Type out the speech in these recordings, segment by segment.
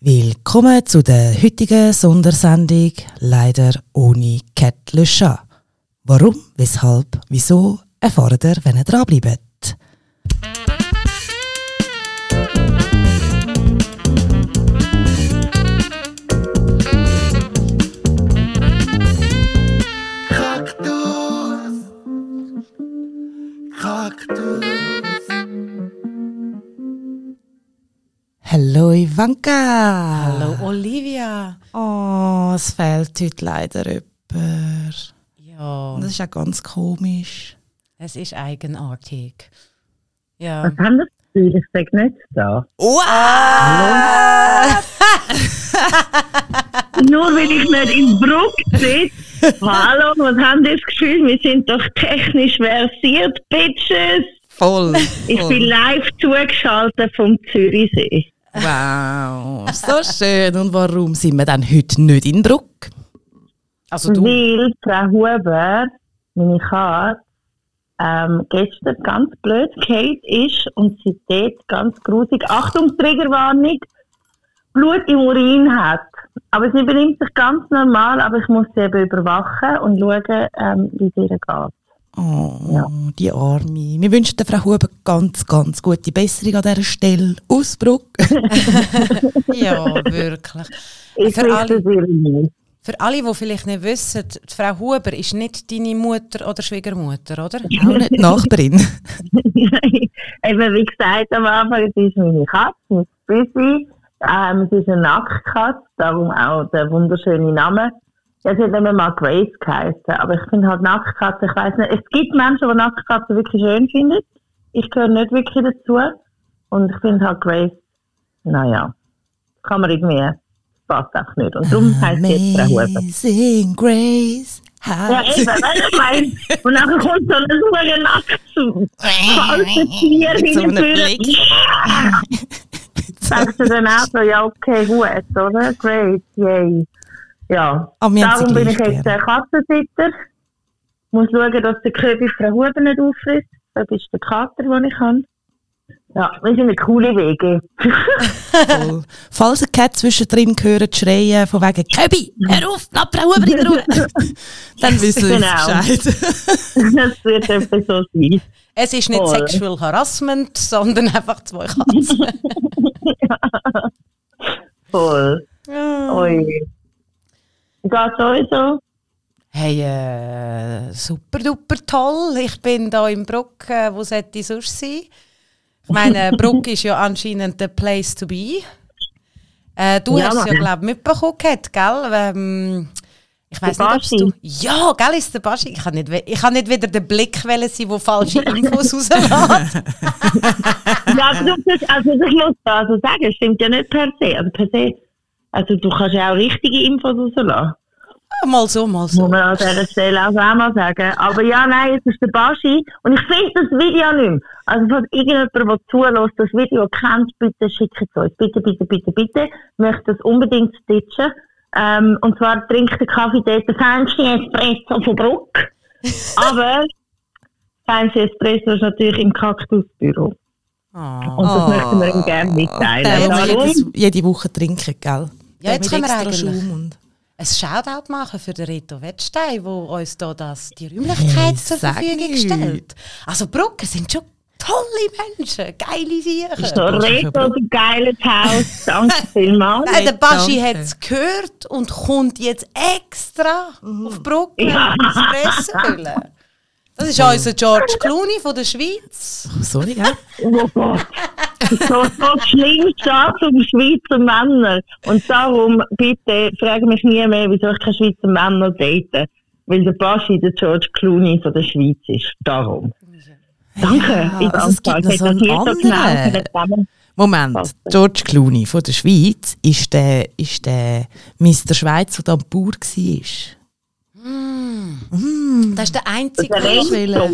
Willkommen zu der heutigen Sondersendung, leider ohne Cat Le. Warum, weshalb, wieso, erfahrt ihr, wenn ihr dranbleibt. Hallo Ivanka! Hallo Olivia. Oh, es fehlt heute leider jemand. Ja, das ist auch ganz komisch. es ist eigenartig. Ja. Was haben das Gefühl? Ich sage nicht da. Wow! Nur weil ich nicht in Bruck sitze. Hallo, was haben das Gefühl? Wir sind doch technisch versiert, Bitches. Voll! Ich bin live zugeschaltet vom Zürichsee. Wow, so schön. Und warum sind wir dann heute nicht in Bruck? Also du. Weil Frau Huber, meine Katze, ähm, gestern ganz blöd gefallen ist und sie dort ganz grusig, Achtung, Triggerwarnung, Blut im Urin hat. Aber sie benimmt sich ganz normal, aber ich muss sie eben überwachen und schauen, ähm, wie es ihr geht. Oh, Ja. die Arme. Wir wünschen der Frau Huber ganz, ganz gute Besserung an dieser Stelle. Aus Bruck. Ja, wirklich. Ich Für alle, für alle, die vielleicht nicht wissen, die Frau Huber ist nicht deine Mutter oder Schwiegermutter, oder? Auch nicht die Nachbarin. Eben, wie gesagt am Anfang, es ist meine Katze, Büssi. Ähm, es ist eine Nacktkatze, darum auch der wunderschöne Name. Ja, sie hat immer mal Grace geheißen, aber ich finde halt Nacktkatze, ich weiß nicht, es gibt Menschen, die Nacktkatze wirklich schön finden. Ich gehöre nicht wirklich dazu. Und ich finde halt Grace, naja, kann man irgendwie, passt einfach nicht. Und darum heisst sie jetzt. Amazing Grace. Ja, eben, weißt du, mein, und dann kommt so eine super nackt zu falsches Tier. Blick. Sagst du dann auch so, ja, okay, gut, oder? Great, yay. Ja, sie darum bin ich jetzt gern. der Katzensitzer. Muss schauen, dass der Köbi Frau Huber nicht auffrisst. Das ist der Kater, den ich habe. Ja, wir sind eine coole Wege. Voll. Falls ihr Cat zwischendrin hört schreien, von wegen «Köbi, hör auf, lass Frau Huber in Ruhe!» Dann wissen wir Genau. Bescheid. das wird etwa so sein. Es ist nicht Voll. Sexual Harassment, sondern einfach zwei Katzen. Voll. Ui. Geht sowieso? Hey, äh, super duper toll. Ich bin da in Bruck. Äh, wo sollte ich sonst sein? Ich meine, Bruck ist ja anscheinend der Place to be. Äh, du Ja, hast es ja, glaube ich, mitbekommen, gell? Ähm, ich weiß nicht, ob du... Ja, gell, ist der Baschi. Ich kann nicht, we- ich kann nicht wieder der Blick wählen sein, der falsche Infos rauslässt. Ja, aber du, musst- also ich muss da also sagen, stimmt ja nicht per se. Also per se, also du kannst ja auch richtige Infos rauslassen. mal so, mal Muss so. man an dieser Stelle auch einmal sagen. Aber ja, nein, es ist der Baschi. Und ich finde das Video nicht mehr. Also falls irgendjemand, der zulässt, das Video kennt, bitte schickt es uns. Bitte, bitte, bitte, bitte. Ich möchte das unbedingt stitchen. Ähm, und zwar trinkt der Kaffee dort Fancy Espresso von Bruck. Aber Fancy Espresso ist natürlich im Kaktusbüro. Ah. Und das möchten wir ihm gerne mitteilen. muss Warum? jedes, jede Woche trinken, gell? Ja, jetzt Der können wir extra eigentlich- ein Shoutout machen für den Reto Wettstein, der uns da das, die Räumlichkeit Hey, zur Verfügung stellt. Also Brucker sind schon tolle Menschen, geile So, Sachen. Reto, so geiles Haus. Danke vielmals. Nein, der Baschi hat es gehört und kommt jetzt extra auf Brucker Ja. Espresso füllen. Das ist unser George Clooney von der Schweiz. Oh, sorry, gell? Oh Gott. So, so schlimm steht um Schweizer Männer. Und darum, bitte, frage mich nie mehr, wieso ich keine Schweizer Männer date. Weil der Baschi der George Clooney von der Schweiz ist. Darum. Danke. ich also es gibt noch so hätte einen das nie so anderen. Moment. George Clooney von der Schweiz ist der, ist der Mr. Schweiz, der am Bauer war. Das ist der Einzige, Der Renzo. der-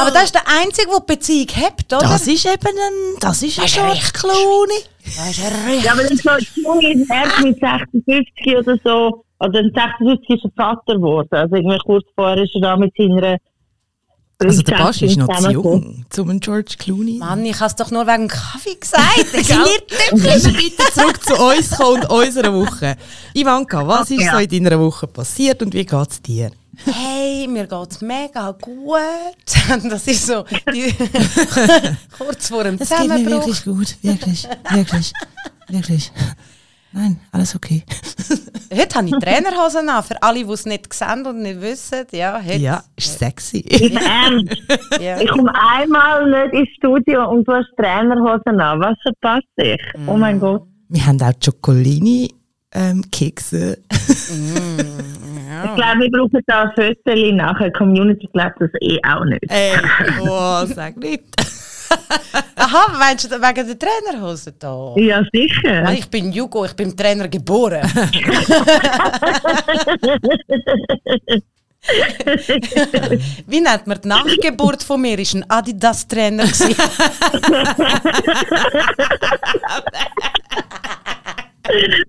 aber das ist der Einzige, der die Beziehung hat, oder? Das ist eben ein, das ist ein Das ist George richtig Clooney. Das ist richtig. Ja, aber der George Clooney ist erst mit 56 oder so, oder mit 56 ist er Vater geworden. Also irgendwie kurz vorher ist er da mit seiner Also der Basch ist noch zu jung, zum George Clooney. Mann, ich habe es doch nur wegen Kaffee gesagt. Ich bitte zurück zu uns kommen und unserer Woche. Ivanka, was ist Ja. so in deiner Woche passiert und wie geht es dir? Hey, mir geht's mega gut. Das ist so die, kurz vor dem Es geht mir Zusammenbruch. wirklich gut, wirklich, wirklich, wirklich. Nein, alles okay. Heute habe ich Trainerhosen an. Für alle, die es nicht sehen und nicht wissen. Ja, heute. Ja, ist sexy. Ja. Ich komme einmal nicht ins Studio und du hast Trainerhosen an. Was verpasst ich? Oh Mm. mein Gott. Wir haben auch Chocolini ähm, Kekse. Ich glaube, wir brauchen da ein Foto nachher. Die Community glaubt das eh auch nicht. Ey, oh, sag nicht. Aha, meinst du wegen der Trainerhosen da? Ja, sicher. Nein, ich bin Jugo, ich bin Trainer geboren. Wie nennt man die Nachgeburt von mir? Ist ein Adidas-Trainer.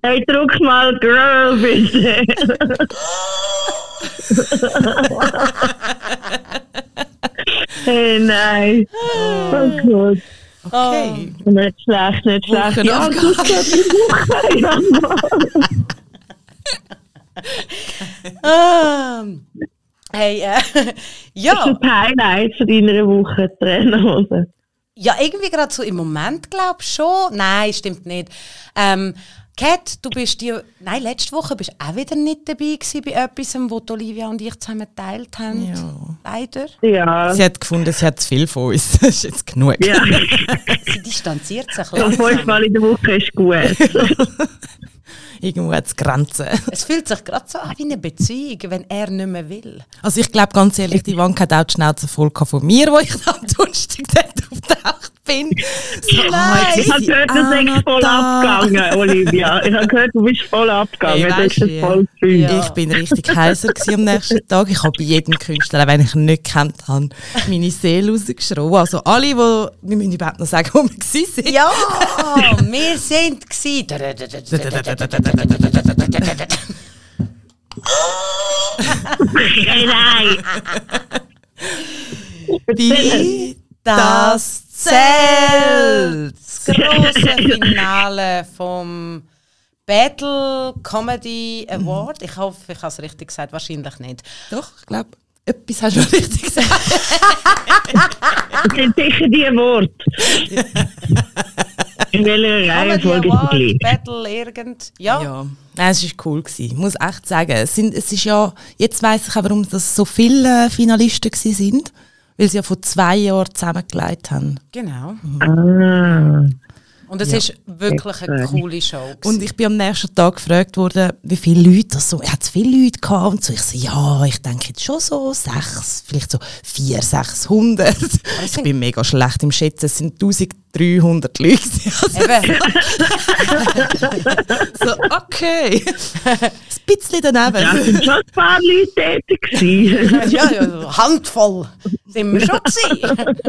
Hey, druck mal Girl, bitte. Nein. Oh Gott. Okay. Nicht schlecht, nicht schlecht. Geht die Woche. Ja. Ah. Hey, äh, ja. Das ist ein Highlight von deiner Woche, Trainerhose. ja, irgendwie gerade so im Moment glaube ich schon. Nein, stimmt nicht. Ähm, Kat, du bist die, nein, letzte Woche bist du auch wieder nicht dabei gewesen bei etwas, was die Olivia und ich zusammen geteilt haben. Ja. Leider. Ja. Sie hat gefunden, sie hat zu viel von uns. Das ist jetzt genug. Ja, Sie distanziert sich langsam. fünfmal in der Woche ist gut. Irgendwo hat es Grenzen. Es fühlt sich gerade so an wie eine Beziehung, wenn er nicht mehr will. Also ich glaube ganz ehrlich, die Ivanka hat auch die Schnauze voll von mir, wo ich am Donnerstag dort auftaucht bin. So, Nein, jetzt Ich habe gehört, du bist voll da. abgegangen, Olivia. Ich habe gehört, du bist voll abgegangen. Hey, das weisst ist voll Gefühl. Ja. Ich bin richtig heiser gewesen am nächsten Tag. Ich habe bei jedem Künstler, auch wenn ich ihn nicht kennt habe, meine Seele rausgeschrien. Also alle, die, wir müssen überhaupt noch sagen, wo wir sind. Ja, wir sind gsi. Hey, nein. Bei Das zählt. Das große Finale vom Battle Comedy Award. Ich hoffe, ich habe es richtig gesagt. Wahrscheinlich nicht. Doch, ich glaube, etwas hast du richtig gesagt. Das sind sicher die Worte. In welcher Reihenfolge ist es? Battle, irgend. Ja. Ja, Nein, es war cool. Gewesen. Ich muss echt sagen, es, sind, es ist ja, jetzt weiss ich auch, warum das so viele Finalisten gewesen sind, weil sie ja vor zwei Jahren zusammengelegt haben. Genau. Ah. Und es Ja. ist wirklich eine coole Show. Und gewesen. ich bin am nächsten Tag gefragt worden, wie viele Leute das so, hat es viele Leute gehabt? Und so, ich so, ja, ich denke jetzt schon so sechs, vielleicht so vier, 600. Ich bin mega schlecht im Schätzen, es sind 1300 Leute. Also Eben. so, okay. Bisschen daneben. Ja, sind schon ein paar Leute tätig gewesen. ja, ja, Handvoll sind wir schon gewesen.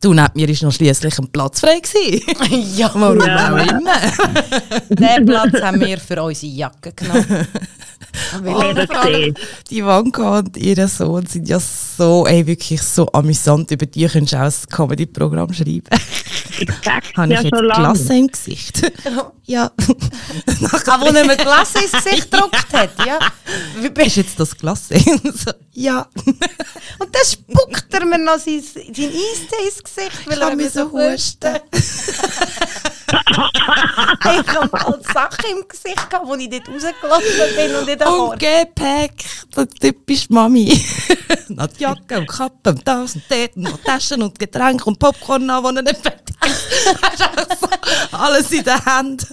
Du, neben mir war noch schliesslich ein Platz frei. Gewesen. ja, Warum Ja. auch immer. den Platz haben wir für unsere Jacke genommen. Gesehen. Die Wanka und ihr Sohn sind ja so, ey, wirklich so amüsant. Über die könntest du auch ein Comedy-Programm schreiben. Sag's Habe ja ich jetzt schon lange. Klasse im Gesicht? ja. Ah, wo nicht mehr Glas ins Gesicht gedruckt hat, ja. Wie Ist bist jetzt das Klasse? so, ja. Und dann spuckt er mir noch sein, sein Eistee ins Gesicht, weil Ich er mir so husten. Ich habe mal Sachen im Gesicht gehabt, wo ich dort rausgelaufen bin und in der Und. Gepäck, der typisch Mami. noch die Jacke und Kappe und das und dort und Taschen und Getränke und Popcorn an, die er nicht fertig ist. Hast einfach so alles in der Hand.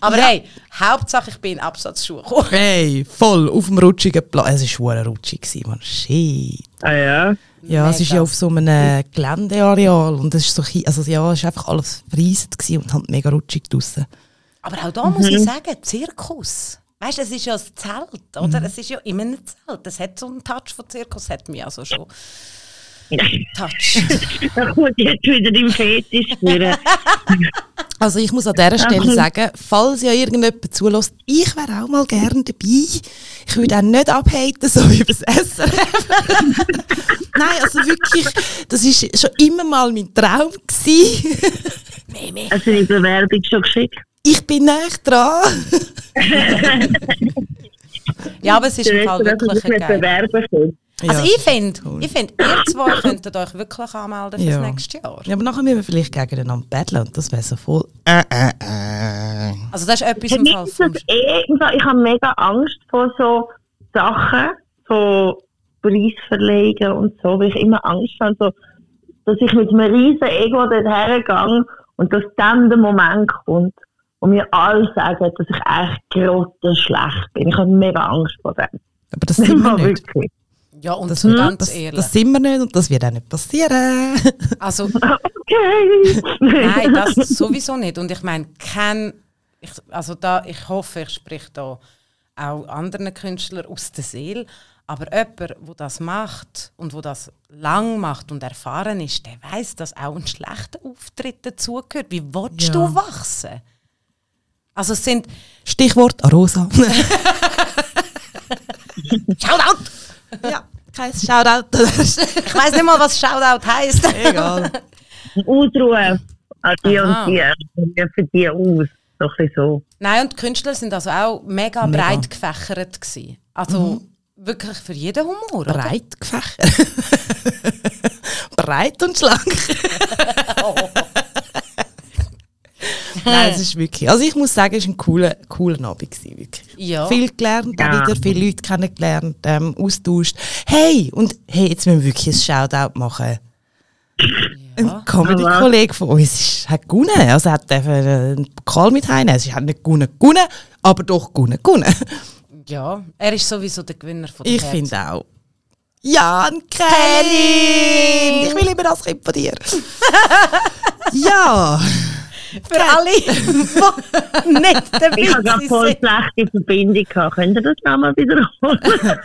Aber hey, Hauptsache ich bin in Absatzschuhe gekommen. Hey, voll auf dem rutschigen Platz. Es war schwer rutschig, man. Shit. Ah ja. Ja, es ist Mega. ja auf so einem Geländeareal und es ist so, also ja, es ist einfach alles gewesen und halt mega rutschig draussen. Aber auch da muss ich sagen, Zirkus. Weißt du, es ist ja ein Zelt, oder? Es ist ja immer ein Zelt. Es hat so einen Touch von Zirkus, hat mich also schon. Touch. da kommt jetzt wieder im Fetisch führen. Also ich muss an dieser Stelle sagen, falls ja irgendjemand zulässt, ich wäre auch mal gerne dabei. Ich würde auch nicht abhaten, so wie übers SRF. Nein, also wirklich, das war schon immer mal mein Traum. Gewesen. Hast du die Bewerbung schon geschickt? Ich bin nicht dran. Ja, aber es ist im Fall wirklich du dich geil. nicht bewerben kannst. Also Ja, ich finde, cool. ich find, ihr zwei könntet euch wirklich anmelden fürs Ja. nächste Jahr. Ja, aber nachher müssen wir vielleicht gegeneinander battlen und das wäre so voll. Äh, äh, äh. Also das ist etwas Für im Fall vom... eh, ich habe mega Angst vor so Sachen, so Preisverlegen und so, weil ich immer Angst habe, so, dass ich mit einem riesen Ego dort hergehe und dass dann der Moment kommt, wo mir alle sagen, dass ich echt grottenschlecht bin. Ich habe mega Angst vor dem. Aber das sind wir nicht. Wirklich. Ja, und Das, ganz das, ehrlich. das sind wir nicht und das wird auch nicht passieren. also Okay. Nein, das sowieso nicht. Und ich meine, kein, ich, also da, ich hoffe, ich spreche da auch anderen Künstlern aus der Seele. Aber jemand, der das macht und wo das lang macht und erfahren ist, der weiß, dass auch ein schlechter Auftritt dazugehört. Wie willst Ja. du wachsen? Also es sind Stichwort Arosa. Shoutout! ja, kein Shoutout. Ich weiß nicht mal, was Shoutout heisst. Egal. Ausruhen an die Aha. und die. Und wir für die aus. So ein bisschen so. Nein, und die Künstler sind also auch mega, Mega. breit gefächert gewesen. Also wirklich für jeden Humor. Breit gefächert. Breit und schlank. Nein, es ist wirklich. Also ich muss sagen, es war ein cooler, cooler Abend. Gewesen, wirklich. Ja. Viel gelernt, Ja. auch wieder viele Leute kennengelernt, ähm, austauscht. Hey, und hey, jetzt müssen wir wirklich ein Shoutout machen. Ein Comedy-Kollege von uns ist, hat gewonnen. Also er hat einen Pokal mit heimnehmen. Also er hat nicht gewonnen, gewonnen, aber doch gewonnen, gewonnen. Ja, er ist sowieso der Gewinner von der Ich finde auch. Jan Kelly! Ich will immer das Kind von dir. ja. Für alle, die nicht dabei Ich habe gerade voll schlechte Verbindung gehabt. Könnt ihr das nochmal wiederholen?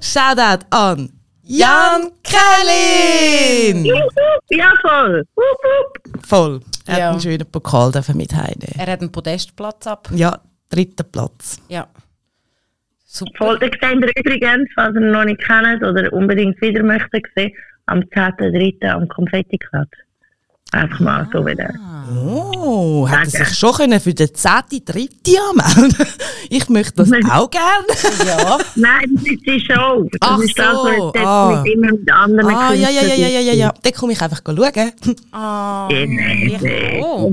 Shoutout an Jan Kelly! ja, voll. Voll. Er Ja. hat einen schönen Pokal mit heimnehmen. Er hat einen Podestplatz ab. Ja, dritter Platz. Ja. Super. Voll, seht ihr übrigens, falls ihr ihn noch nicht kennt oder unbedingt wieder möchtet am 10.3. am Konfetti-Klatsch. Einfach mal so wieder. Oh, hätte sich schon können für den 10. dritte anmelden Ich möchte das auch gerne. Ja. Nein, das ist die Show. Das Ach ist das, so, was jetzt ah. mit immer mit anderen Ah, ja, ja, ja, ja, ja, ja, ja. Dann komme ich einfach schauen. Ah, ich auch.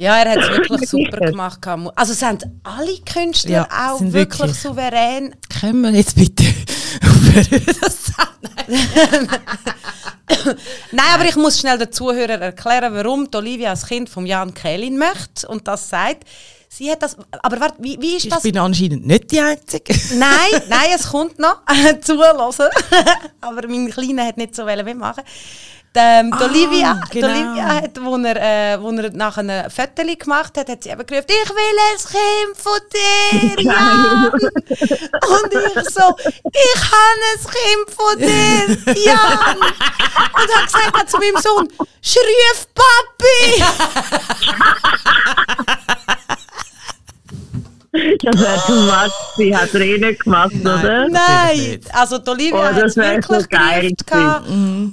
Ja, er hat es wirklich super gemacht. Also es haben alle Künstler Ja, auch sind wirklich, wirklich. souverän. Können wir jetzt bitte Nein, aber ich muss schnell den Zuhörern erklären, warum Olivia als Kind von Jan Kählin möchte und das sagt. Sie hat das. Aber warte, wie, wie ist Ich das? bin anscheinend nicht die Einzige. Nein, nein, es kommt noch. Zuhören. Aber mein Kleiner hat nicht so wollen mitmachen. Ähm, Ah, Olivia, genau. Olivia hat, wo er, äh, wo er nach einem Foto gemacht hat, hat sie eben gerufen, ich will ein Kind von dir, Jan. Und ich so, ich habe ein Kind von dir, Jan. Und hat gesagt hat zu meinem Sohn, schrief Papi. Das wäre too much. Sie hat nicht gemacht, oder? Nein, also die Olivia Oh, hat das es wär wirklich so geil gehabt.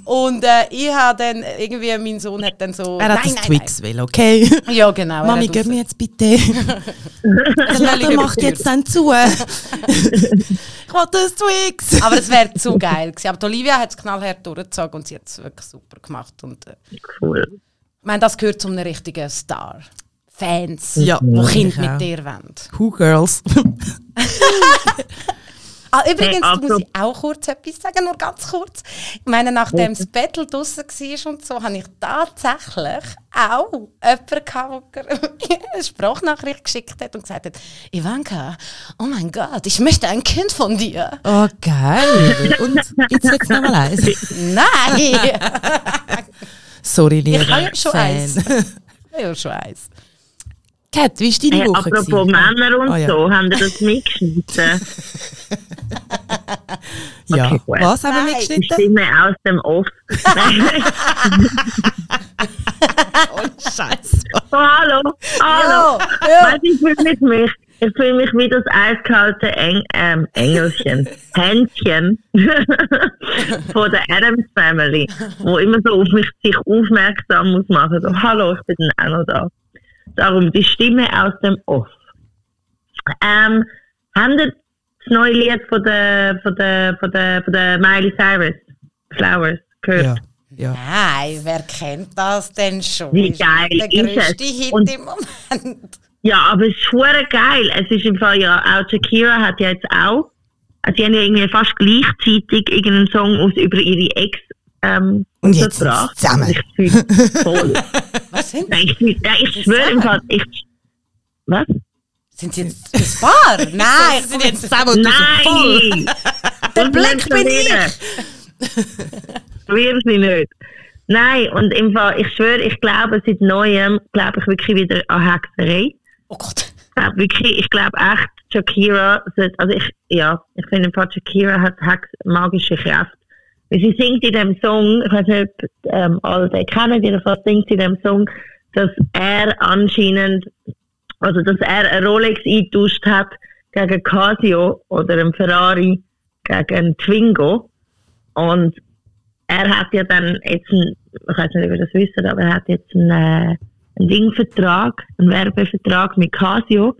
Und äh, ich habe dann, irgendwie, mein Sohn hat dann so... Er hat nein, das nein, Twix will, okay? nein. Ja, genau. Mami, gib mir jetzt bitte. Der Laden macht jetzt dann zu. ich will das Twix. Aber es wäre zu geil gewesen. Aber die Olivia hat es knallhart durchgezogen und sie hat es wirklich super gemacht. Und äh, ich Cool. meine, das gehört zu einem richtigen Star. Fans, Ja, die Kinder mit dir wollen. Who Girls? Ah, übrigens Hey, muss ich auch kurz etwas sagen, nur ganz kurz. Ich meine, nachdem das Battle draussen war und so, habe ich tatsächlich auch jemanden gehabt, der eine Sprachnachricht geschickt hat und gesagt hat, Ivanka, oh mein Gott, ich möchte ein Kind von dir. Oh, geil. Und jetzt jetzt noch mal eins. Nein! Sorry, lieber ich habe ja schon Fan. eins. Ich habe ja schon eins. Kat, wie war deine Hey, Woche? apropos gewesen? Männer und Ah, ja. so, haben die das mitgeschnitten? Ja, Okay, was haben wir. Die mitgeschnitten? Stimme aus dem Off. Oh, Scheiße. Oh, hallo, hallo. Ja, ja. Weißt ich fühle mich, mich, ich fühle mich wie das eiskalte Eng, ähm, Engelchen, Händchen von der Adams Family, wo immer so auf mich sich aufmerksam muss machen. So, hallo, ich bin auch noch da. Darum die Stimme aus dem Off. Ähm, haben ihr das neue Lied von der, von der, von der, von der Miley Cyrus, Flowers, gehört? Ja, ja. Nein, wer kennt das denn schon? Wie Ist geil Der ist grösste es? Hit Und- im Moment. Ja, aber es ist hure geil. Es ist im Fall ja auch Shakira hat ja jetzt auch, also sie haben ja irgendwie fast gleichzeitig irgendeinen Song aus über ihre Ex ähm, Und jetzt sind zusammen. Ich fühle voll. Was sind Nein, ich, ja, ich schwöre im Fall, ich, was? Sind sie jetzt ein Paar? Nein, Sie sind jetzt zusammen und du so voll. Nein! Der Blick bin verlieren. Wir sie nicht. Nein, und im Fall, ich schwöre, ich glaube seit Neuem, glaube ich wirklich wieder an Hexerei. Oh Gott. Ich glaube wirklich, ich glaube echt, Shakira, sollte- also ich, ja, ich finde im Fall, Shakira hat Hex magische Kraft. Sie singt in dem Song, ich weiß nicht, ob ähm, alle den kennen, jedenfalls singt sie in dem Song, dass er anscheinend, also dass er eine Rolex eingetauscht hat gegen Casio oder einen Ferrari gegen einen Twingo. Und er hat ja dann jetzt ein, ich weiß nicht, ob ihr das wisst, aber er hat jetzt einen, äh, einen Dingvertrag, einen Werbevertrag mit Casio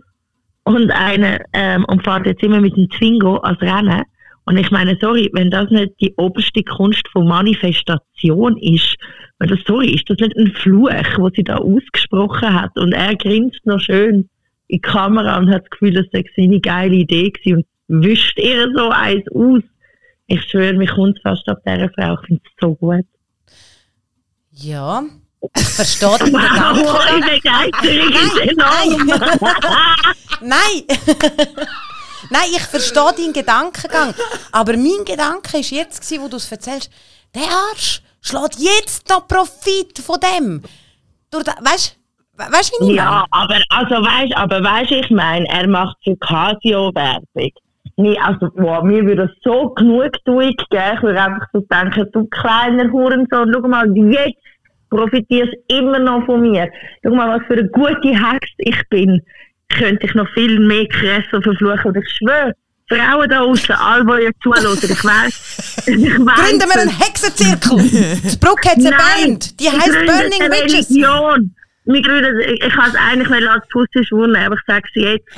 und eine ähm, und fährt jetzt immer mit dem Twingo als Rennen. Und ich meine, sorry, wenn das nicht die oberste Kunst von Manifestation ist, wenn das, sorry, ist das nicht ein Fluch, was sie da ausgesprochen hat? Und er grinst noch schön in die Kamera und hat das Gefühl, das sei seine geile Idee gewesen und wischt ihr so eins aus. Ich schwöre, mich kommt fast ab dieser Frau. Ich finde es so gut. Ja, ich verstehe den Wow, Begeisterung ist enorm. Nein! Nein, ich verstehe deinen Gedankengang. Aber mein Gedanke ist jetzt, wo du es erzählst, der Arsch schlägt jetzt noch Profit von dem. Weißt du, weißt, wie ich Ja, aber, also weißt, aber weißt, ich meine, er macht für Casio Werbung. Nee, also, wow, mir würde so genugtuung geben. Ich würde einfach so denken, du kleiner Hurensohn, schau mal, jetzt profitierst immer noch von mir. Schau mal, was für eine gute Hex ich bin. Könnte ich noch viel mehr Kresse verfluchen. Und ich schwöre, Frauen da außen, alle, die ihr zuhören, ich weiss, ich weiss, Gründen wir einen Hexenzirkel! Das Bruck hat es erwähnt. Die gründen Burning Witches. Religion. Wir gründen, ich, ich kann es eigentlich nicht als Pussy schwunden, aber ich sage es jetzt.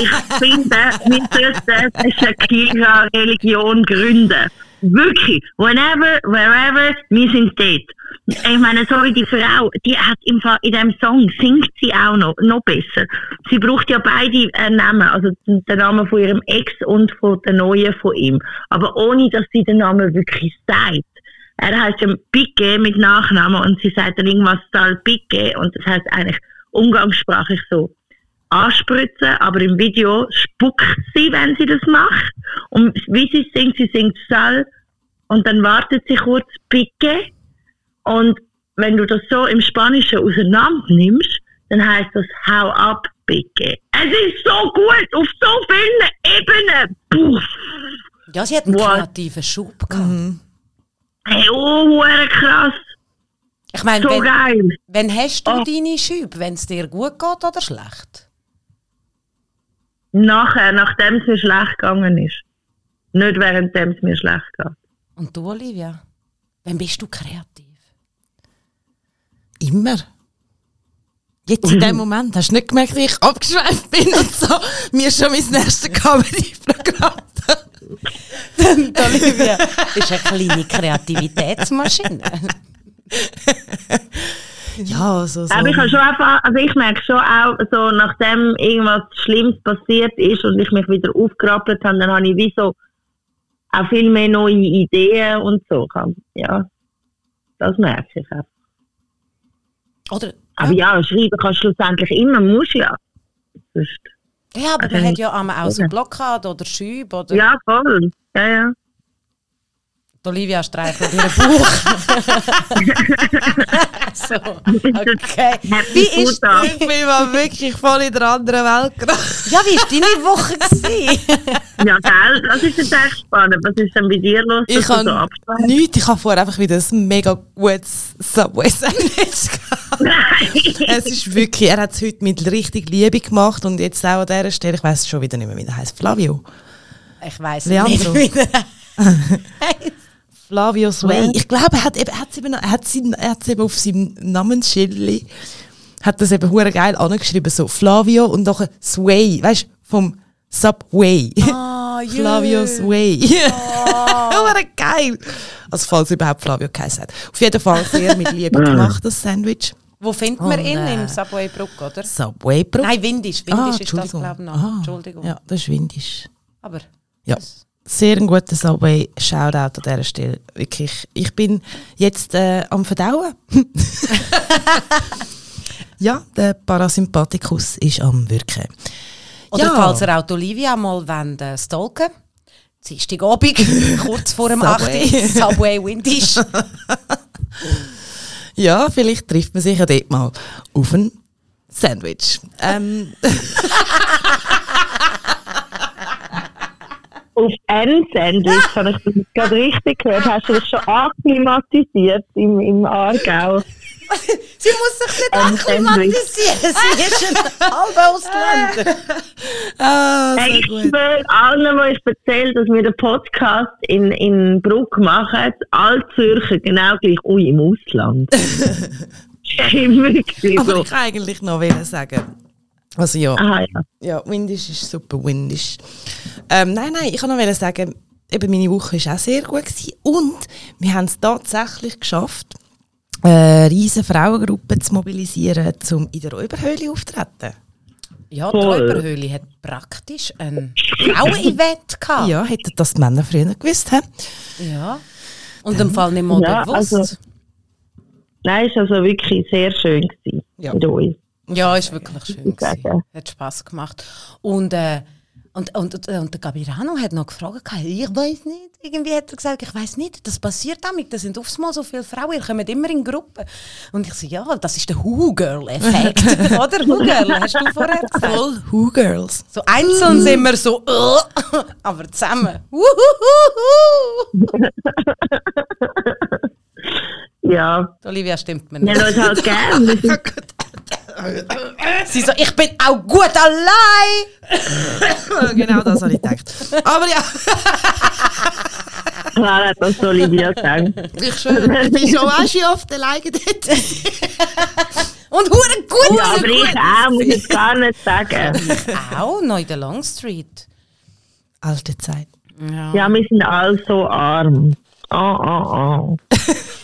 Ich finde, wir sollten eine Shakira-Religion gründen. Wirklich. Whenever, wherever, wir sind dort. Ich meine, sorry, die Frau, die hat im Fall, in diesem Song singt sie auch noch, noch besser. Sie braucht ja beide äh, Namen, also den Namen von ihrem Ex und von der neuen von ihm. Aber ohne, dass sie den Namen wirklich sagt. Er heißt ja Piquet mit Nachnamen und sie sagt dann irgendwas Sal Piquet und das heißt eigentlich umgangssprachlich so anspritzen, aber im Video spuckt sie, wenn sie das macht. Und wie sie singt, sie singt Sal und dann wartet sie kurz Piquet und wenn du das so im Spanischen auseinander nimmst, dann heißt das Hau ab, Piquet. Es ist so gut, auf so vielen Ebenen. Puh. Ja, sie hat einen Wow. kreativen Schub gehabt. Hey, oh, hure krass. Ich meine, So wenn, geil. wenn hast du Oh. deine Schübe, wenn es dir gut geht oder schlecht? Nachher, nachdem es mir schlecht gegangen ist. Nicht währenddem es mir schlecht geht. Und du, Olivia? Wann bist du kreativ? Immer. Jetzt in dem Moment hast du nicht gemerkt, wie ich abgeschweift bin und so mir schon mein nächstes Comedy-Programm. Die Olivia ist eine kleine Kreativitätsmaschine. Ja, so, so. Aber ich habe schon einfach, also ich merke schon auch, so nachdem irgendwas Schlimmes passiert ist und ich mich wieder aufgerappelt habe, dann habe ich wie so auch viel mehr neue Ideen und so. Ja, das merke ich auch. Oder? Aber ja, schreiben kannst du schlussendlich immer, musst ja. Sonst, Ja, aber Also man hat nicht- ja einmal auch so Blockade oder Schübe. Oder ja, voll. Ja, ja. Die Olivia streichelt ihren Bauch. so, okay. Wie ist, ich bin mal wirklich voll in der anderen Welt gerade. ja, wie war deine Woche? gewesen? Ja, gell, das ist jetzt echt spannend. Was ist denn bei dir los? Ich so habe nichts. Ich habe vorher einfach wieder ein mega gutes Subway-Sandwich gehabt. Nein. Es ist wirklich, er hat es heute mit richtig Liebe gemacht und jetzt auch an dieser Stelle, ich weiß schon wieder nicht mehr, wie er heißt. Flavio. Ich weiss Leandro. nicht, wie der Flavio Sway. Ich glaube, er hat eben, er hat es eben, er hat sein, er hat eben auf seinem Namensschild hat das eben hure geil angeschrieben, so Flavio und nachher Sway, weißt du, vom Subway. Ah, jö. Flavio Sway. Hure geil. Also falls überhaupt Flavio geheißen hat. Auf jeden Fall sehr mit Liebe gemacht, das Sandwich. Wo findet man Und, ihn? äh, Im Subway Bruck, oder? Subway Bro. Nein, Windisch. Windisch Ah, ist das, Entschuldigung. glaube ich, noch. Ah, Entschuldigung. Ja, das ist windisch. Aber Ja. das- Sehr ein guter Subway. Shoutout an dieser Stelle. Wirklich. Ich bin jetzt äh, am Verdauen. ja, der Parasympathikus ist am Wirken. Oder Ja. falls ihr auch die Olivia mal wollt, äh, stalken Dienstagabend, kurz vor dem Subway. 8. Subway Windisch. Ja, vielleicht trifft man sich ja dort mal auf ein Sandwich. Ähm, Auf ein Sandwich habe ich das gerade richtig gehört. Hast du das schon akklimatisiert im, im Aargau? Sie muss sich nicht akklimatisieren. Sie ist ein halber Ausländer. ah, Hey, ich schwöre allen, die ich erzähle, dass wir den Podcast in, in Bruck machen, alle Zürcher genau gleich, ui, im Ausland. Immer Aber so. ich kann eigentlich noch sagen. Also ja, Aha, ja. ja Windisch ist super Windisch. Ähm, nein, nein, ich kann noch sagen, eben meine Woche war auch sehr gut gewesen. und wir haben es tatsächlich geschafft, eine riesige Frauengruppe zu mobilisieren, um in der Räuberhöhle aufzutreten. Ja, die. Räuberhöhle hat praktisch ein Frauen-Event gehabt. Ja, hätten das die Männer früher gewusst. He? ja. Und im Fall nicht mal Ja, bewusst. also- Nein, es war also wirklich sehr schön gewesen Ja. mit uns. Ja, ist wirklich schön. Gewesen. Hat Spass gemacht. Und, äh, und, und, und, und der Gabirano hat noch gefragt, ich weiß nicht. Irgendwie hat er gesagt, ich weiß nicht, das passiert damit. Da sind aufs Mal so viele Frauen, ihr kommt immer in Gruppen. Und ich so, ja, das ist der Who-Girl-Effekt. Oder? Who-Girl, hast du vorher gesagt. Voll Who Girls. So einzeln sind wir so, äh, aber zusammen. Ja, Die Olivia stimmt mir nicht. haben uns halt gern. Sie so, ich bin auch gut allein. genau das habe ich gedacht. Aber ja, Klar hat das Olivia gesagt. ich schwöre, ich bin schon auch schon oft alleine dort. Und hure gut. Ja, aber ich auch, muss ich gar nicht sagen. Auch noch in der Long Street. Alte Zeit. Ja. Ja, wir sind alle so arm. Oh, oh, oh.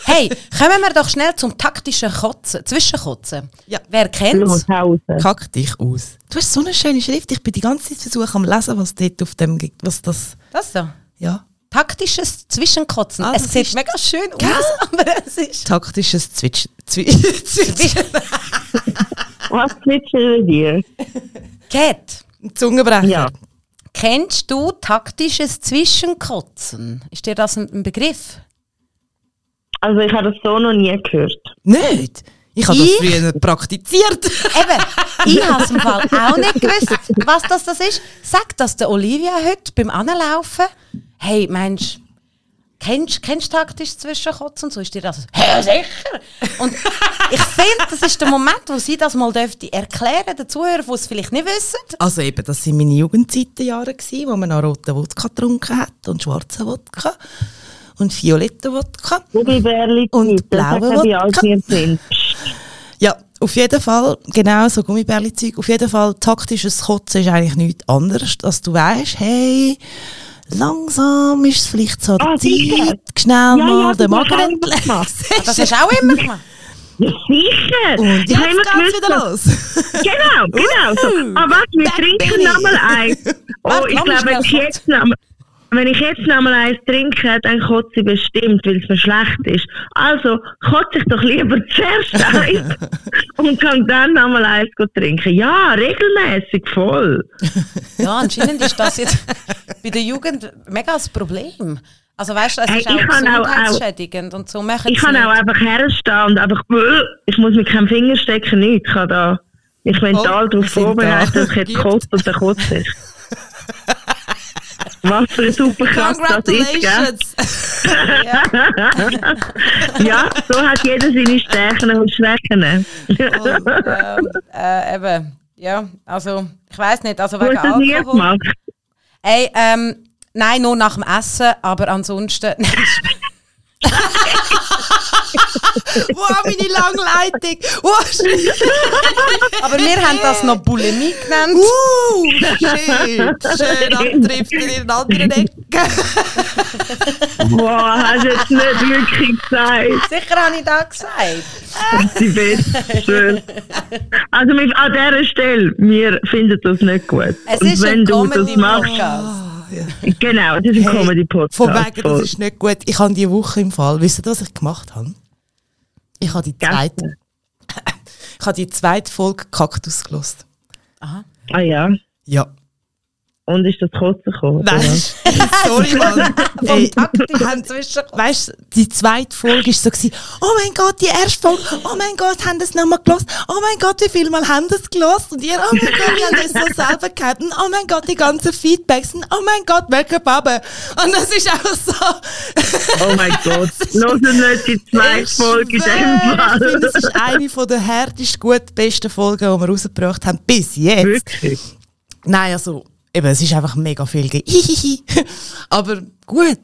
Hey, kommen wir doch schnell zum taktischen Kotzen, Zwischenkotzen. Ja. Wer kennt's? Kack dich aus. Du hast so eine schöne Schrift. Ich bin die ganze Zeit versucht am lesen, was dort auf dem gibt. Was das. Das so. Ja. Taktisches Zwischenkotzen. Ah, es das sieht ist- mega schön aus, aber es ist. Taktisches Zwitsch. Zwi Zwitsch. Was zwitschern dir? Cat, Zungenbrecher. Ja. kennst du taktisches Zwischenkotzen? Ist dir das ein Begriff? Also ich habe das so noch nie gehört. Nicht? Ich habe das Ich? früher propraktiziert. Eben, ich habe es im Fall auch nicht gewusst, was das, das ist. Sag das der Olivia heute beim Anlaufen. Hey, meinst Kennst kennst du taktisch Zwischenkotzen und so? Ist dir das? Ja, sicher! Und ich finde, das ist der Moment, wo sie das mal dürfte erklären, den Zuhörern, die es vielleicht nicht wissen. Also eben, das waren meine Jugendzeitenjahre, wo man noch roten Wodka getrunken hat und schwarzen Wodka und violetten Wodka. Gummibärli Und blaue das wie alt Wodka. Ja, auf jeden Fall, genau so Gummibärli-Zeug. Auf jeden Fall, taktisches Kotzen ist eigentlich nichts anderes, dass du weißt, hey, langsam ist es vielleicht so Ah, die sicher. Zeit, schnell Ja, mal ja, den das hast Magen du auch immer gemacht. Ah, Das hast du auch immer gemacht. Ja, sicher! Und ich habe immer jetzt geht's wieder los. Genau, genau. So. Ah, was, wir trinken nochmal eins. Oh, ich lass mich glaube, wenn ich jetzt noch, nochmal eins trinke, dann kotze ich bestimmt, weil es mir schlecht ist. Also kotze ich doch lieber zuerst eins und kann dann nochmal eins gut trinken. Ja, regelmäßig voll. Ja, anscheinend ist das jetzt bei der Jugend mega das Problem. Also weißt du, es Hey, ist auch kann auch- gesundheitsschädigend und so machen Ich kann auch einfach herstehen und einfach, "Bäh", ich muss mit keinem Finger stecken, nichts. Ich kann da mich mental Oh, darauf vorbereiten, da. dass ich jetzt kotze und dann kotze ich. Was für eine super Kraft das ist, gell? Congratulations! Ja, so hat jeder seine Stärken und Schwächen. Und, ähm, äh, eben, ja, also, ich weiß nicht, also wegen das nie Alkohol. gemacht. Ey, ähm, nein, nur nach dem Essen, aber ansonsten. wow, meine Langleitung! Wow, schön! aber wir haben das noch Bulimie genannt. Uh, shit! Schön abdriften in einer anderen Ecke. Boah, hast du jetzt nicht wirklich gesagt. Sicher habe ich das gesagt. Die Beste. Schön. Also mit, an dieser Stelle, wir finden das nicht gut. Es Und ist wenn ein du das machst, Comedy-Podcast. genau, das ist ein Hey, Comedy-Podcast. Von wegen, das ist nicht gut. Ich habe diese Woche im Fall, wisst ihr, was ich gemacht habe? Ich habe die zweite, ich habe die zweite Folge Kaktus gelost. Ah ja. Ja. Und ist das Kotzen gekommen? Nein, was? sorry, Mann. Ey, weißt du, die zweite Folge war so, gewesen, oh mein Gott, die erste Folge, oh mein Gott, haben das nochmal gelost, oh mein Gott, wie viel Mal haben das gelost? Und ihr, oh mein Gott, wir haben das so selber gehabt, und oh mein Gott, die ganzen Feedbacks, und oh mein Gott, welcher Baba. Und das ist auch so. Oh mein Gott. Hören nicht die zweite Folge in dem Ich Fall. finde, das ist eine von der härtest, gut besten Folgen, die wir rausgebracht haben, bis jetzt. Wirklich? Nein, also, eben, es ist einfach mega viel Hihihi. Aber gut.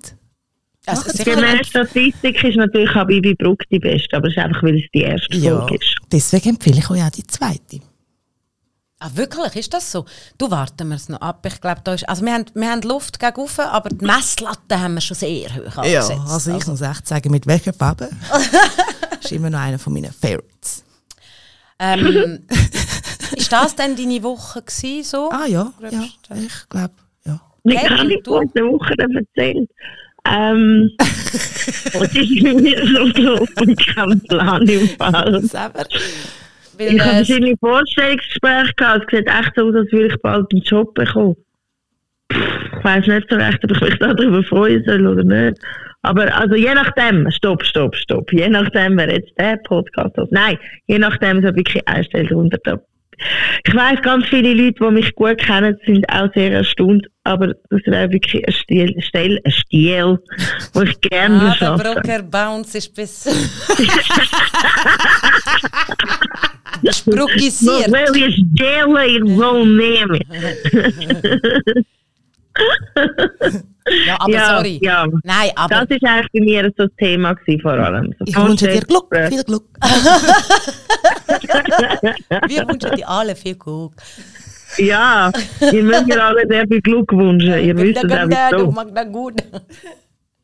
Also, Gemäß Statistik ist natürlich auch Bibi Bruck die beste, aber es ist einfach, weil es die erste Ja, Folge ist. deswegen empfehle ich euch auch die zweite. Ah, wirklich? Ist das so? Du warten wir es noch ab. Ich glaube, da ist. Also, wir haben, wir haben Luft gegen rauf, aber die Messlatte haben wir schon sehr hoch Ja, angesetzt. also ich muss echt sagen, mit welcher Baba ist immer noch einer von meinen Favorites. Ähm, ist das denn deine Woche gewesen, so? Ah ja, ja, ich glaube, ja. Wie kann und ich du? der Woche erzählen? Ähm, es ist mir so gelaufen, kein Plan im Fall. Selber. Weil, Ich habe äh, verschiedene Vorstellungsgespräche gehabt. Es sieht echt so aus, als würde ich bald einen Job bekommen. Ich weiß nicht so recht, ob ich mich darüber freuen soll oder nicht. Aber also je nachdem, stopp, stopp, stopp. Je nachdem, wer jetzt der Podcast hat. Nein, je nachdem, so wirklich eine Stelle drunter. Ich weiß, ganz viele Leute, die mich gut kennen, sind auch sehr erstaunt. Aber das wäre wirklich eine Stil, Stelle, ein Stil, wo ich gerne ah, der arbeite. Broker Bounce ist bis. Spruckisiert. Well, it's daily name it. Ja, aber ja, sorry. Ja. Nein, aber. Das ist eigentlich bei mir so das Thema gewesen, vor allem. So Ich wünsche dir Glück, viel Glück. wir wünschen dir alle viel Glück. Ja, ihr müsst mir alle sehr viel Glück wünschen. Ihr wisst es auch magst das gut.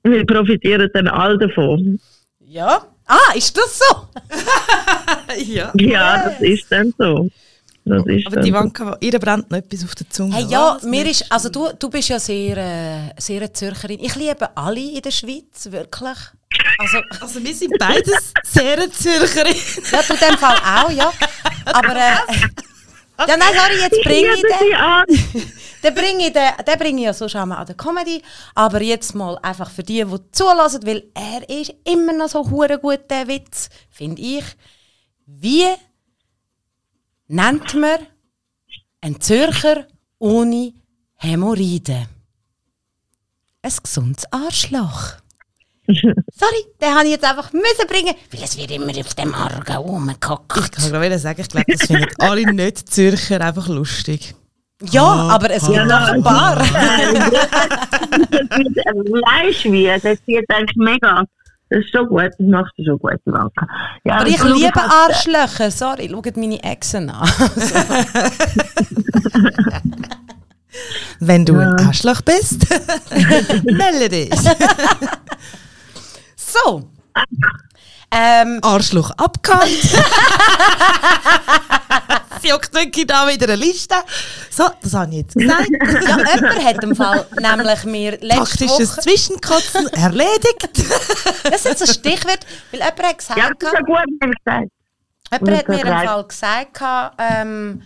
Wir profitieren dann alle davon. Ja? Ah, ist das so? ja. Ja, das ist dann so. Das ist Aber die so. Wanka, ihr brennt noch etwas auf der Zunge. Hey, ja, Was? mir ist, also du, du bist ja sehr, äh, sehr eine Zürcherin. Ich liebe alle in der Schweiz, wirklich. Also, Also wir sind beides sehr Zürcherin. ja, du in dem Fall auch, ja. Aber, äh, ja, nein, sorry, jetzt bringe ich den. Den bringe ich, den, den bringe ich ja so schon mal an der Comedy. Aber jetzt mal einfach für die, die zulassen, weil er ist immer noch so hure gut, der Witz, finde ich. Wie nennt man einen Zürcher ohne Hämorrhoiden? Ein gesundes Arschloch. Sorry, den habe ich jetzt einfach müssen bringen, weil es wird immer auf dem Argen Ich rumgekackt. kann gerade sagen, ich glaube, das finden alle nicht Zürcher einfach lustig. Ja, aber es gibt noch ein paar. Du wie? Das zieht eigentlich mega. Das ist so gut, das machst du so gut, Ivanka. Ja, Aber ich liebe Arschlöcher. Sorry, schaut meine Exen an. Wenn du ein Arschloch bist, melde dich. So. Ähm, Arschloch abgehakt. Sie juckt wirklich da wieder eine Liste. So, das habe ich jetzt gesagt. ja, jemand hat im Fall nämlich mir letzte Taktisches Woche... Zwischenkotzen erledigt. Das sind so Stichwörter, weil jemand hat gesagt, Ja, das ist ja gut, ich gesagt jemand hat mir im. Fall gesagt, ähm,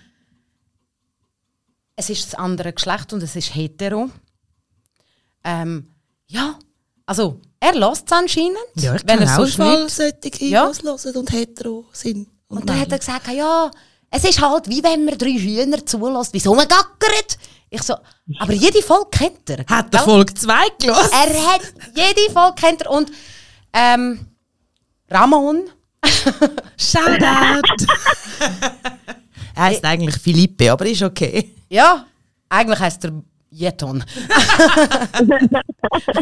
es ist das andere Geschlecht und es ist hetero. Ähm, ja, also er lässt es anscheinend, Ja, ich wenn er auch sonst Fall nicht. solche, Ja. hören und hetero sind. Und dann hat er gesagt, ja, es ist halt wie wenn man drei Hühner zulässt, wie so man gackert. Ich so, aber jede Folge kennt er. Hat der Gell? Folge 2 gelassen? Er hat jede Folge kennt er. Und ähm, Ramon, Shoutout! er heisst eigentlich Philippe, aber ist okay. ja, eigentlich heißt er Jeton.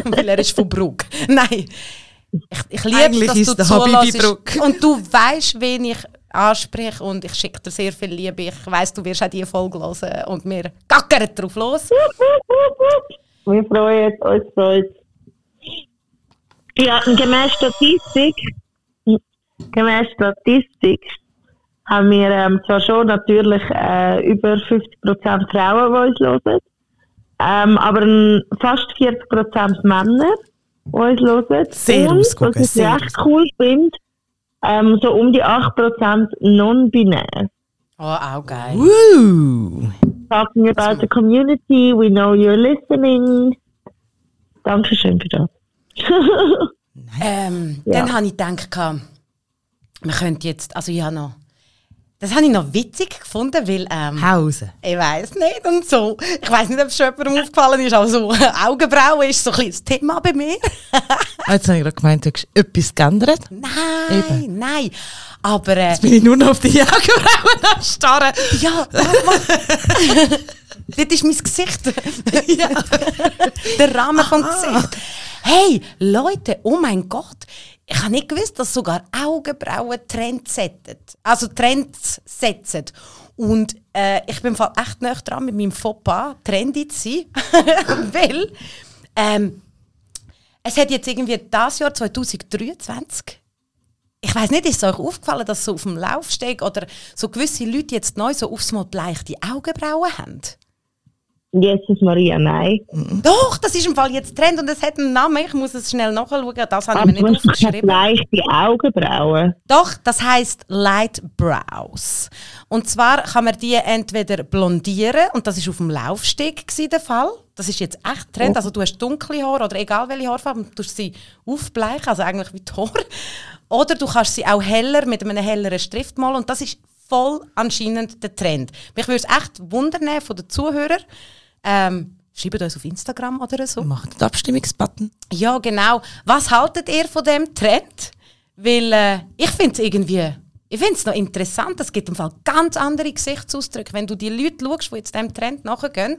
Weil er ist von Bruck. Nein. Ich, ich liebe Eigentlich dass ist du zulässt. Und du weißt, wen ich anspreche und ich schicke dir sehr viel Liebe. Ich weiss, du wirst auch diese Folge hören und wir gackern drauf los. Wir freuen uns, uns freut Ja, gemäß Statistik, gemäß Statistik haben wir ähm, zwar schon natürlich äh, über 50% Frauen, die uns hören, ähm, aber fast 40% Männer, die uns hören. Sehr Und, ausgewogen, was ich sehr echt cool finde, ähm, so um die 8% non-binär. Oh, auch geil. Woo! Talking about the community, we know you're listening. Dankeschön für das. Ähm, Ja. Dann habe ich gedacht, wir könnten jetzt, also ich habe noch, das habe ich noch witzig gefunden, weil, ähm, Hause. ich weiß nicht und so, ich weiß nicht, ob es schon jemandem aufgefallen ist, aber so Augenbrauen ist so ein das Thema bei mir. Ah, Jetzt habe ich gerade gemeint, du hast etwas geändert. nein, Eben. nein, aber äh, Jetzt bin ich nur noch auf die Augenbrauen am Starren. ja. Dort ist mein Gesicht. Der Rahmen vom Gesicht. Hey, Leute, oh mein Gott. Ich habe nicht gewusst, dass sogar Augenbrauen Trends setzen. Also Trends setzen. Und äh, ich bin Fall echt nah dran mit meinem Fauxpas, trendy zu sein. Weil ähm, es hat jetzt irgendwie das Jahr 2023 ich weiß nicht, ist es euch aufgefallen, dass so auf dem Laufsteg oder so gewisse Leute jetzt neu so aufs Mal bleichte Augenbrauen haben? Jesus Maria, nein. Doch, das ist im Fall jetzt Trend und es hat einen Namen. Ich muss es schnell nachschauen. Das habe ich mir nicht aufgeschrieben. leichte Augenbrauen. Doch, das heißt Light Brows. Und zwar kann man die entweder blondieren und das ist auf dem Laufsteg der Fall. Das ist jetzt echt Trend. Also du hast dunkle Haare oder egal welche Haarfarbe, du tust sie aufbleichen, also eigentlich wie die Haare. Oder du kannst sie auch heller mit einem helleren Stift malen und das ist voll anscheinend der Trend. Mich würde es echt wundern von den Zuhörern. Ähm, schreibt uns auf Instagram oder so. Macht den Abstimmungsbutton. Ja, genau. Was haltet ihr von dem Trend? Weil äh, ich finde es irgendwie, ich finde es noch interessant. Es gibt im Fall ganz andere Gesichtsausdrücke. Wenn du die Leute schaust, die jetzt diesem Trend nachgehen,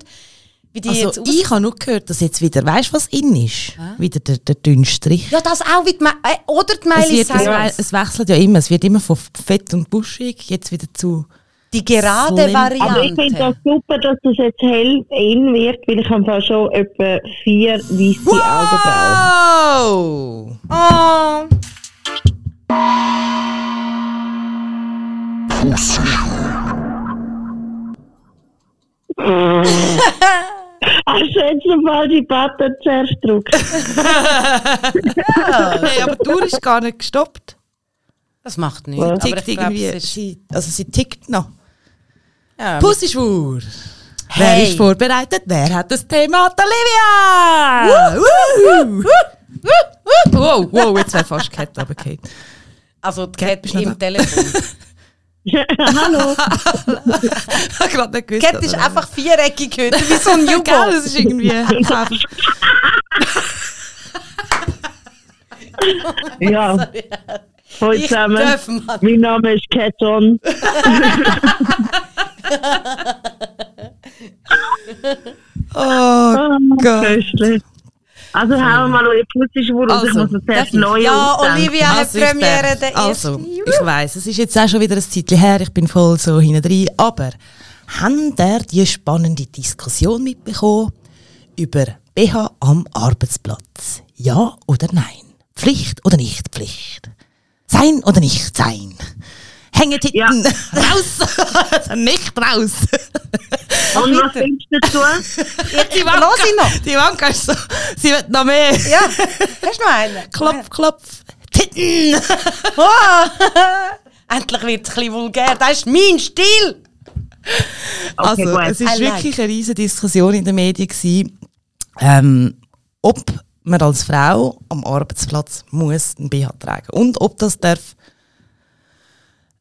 wie die jetzt Also aus ich habe nur gehört, dass jetzt wieder, weißt du was in ist? Wieder der, der dünne Strich. Ja, das auch wie die, äh, oder die es, Miley wird, es, we- Cyrus. es wechselt ja immer. Es wird immer von fett und buschig, jetzt wieder zu... Die gerade Slim. Variante. Aber ich finde das super, dass das jetzt hell in wird, weil ich habe fast schon etwa vier weiße Augenbrauen. Oh! oh. Hast du jetzt mal die Button zuerst gedrückt? Hey, aber die Uhr ist gar nicht gestoppt. Das macht nichts. Aber Tickt irgendwie, sie, also sie tickt noch. Ja, Pussischwur. Wer Hey. ist vorbereitet? Wer hat das Thema? Die Olivia! Wuhu! Wow, wow, jetzt wäre fast die Kette runtergefallen. also die Cat Cat bist du noch im Telefon. Hallo. Ich habe gerade nicht gewusst. Cat ist einfach viereckig heute, wie so ein U-Boot. das ist irgendwie... Ja, hallo zusammen. Mein Name ist Keton. oh Gott. Köstlich. Also hauen wir mal eure Putzschwur raus. Ich Also, muss mir zuerst ich? neu Ja, ausdenken. Olivia hat Also, ich Premiere der Also, ich weiss, es ist jetzt auch schon wieder ein Zeitchen her, ich bin voll so hinten drin, aber habt ihr die spannende Diskussion mitbekommen über BH am Arbeitsplatz? Ja oder nein? Pflicht oder nicht Pflicht? Sein oder nicht sein? Hängetitten Ja. raus, nicht raus. Und was findest du dazu? Ich los ich noch. Die Wanka ist so, sie wird noch mehr. Ja, hast du noch einen? Klopf, klopf. Titten! Oh. Endlich wird es ein bisschen vulgär. Das ist mein Stil. Also, gut. es war I like. wirklich eine riesige Diskussion in den Medien, gewesen, ähm, ob man als Frau am Arbeitsplatz muss einen BH tragen und ob das darf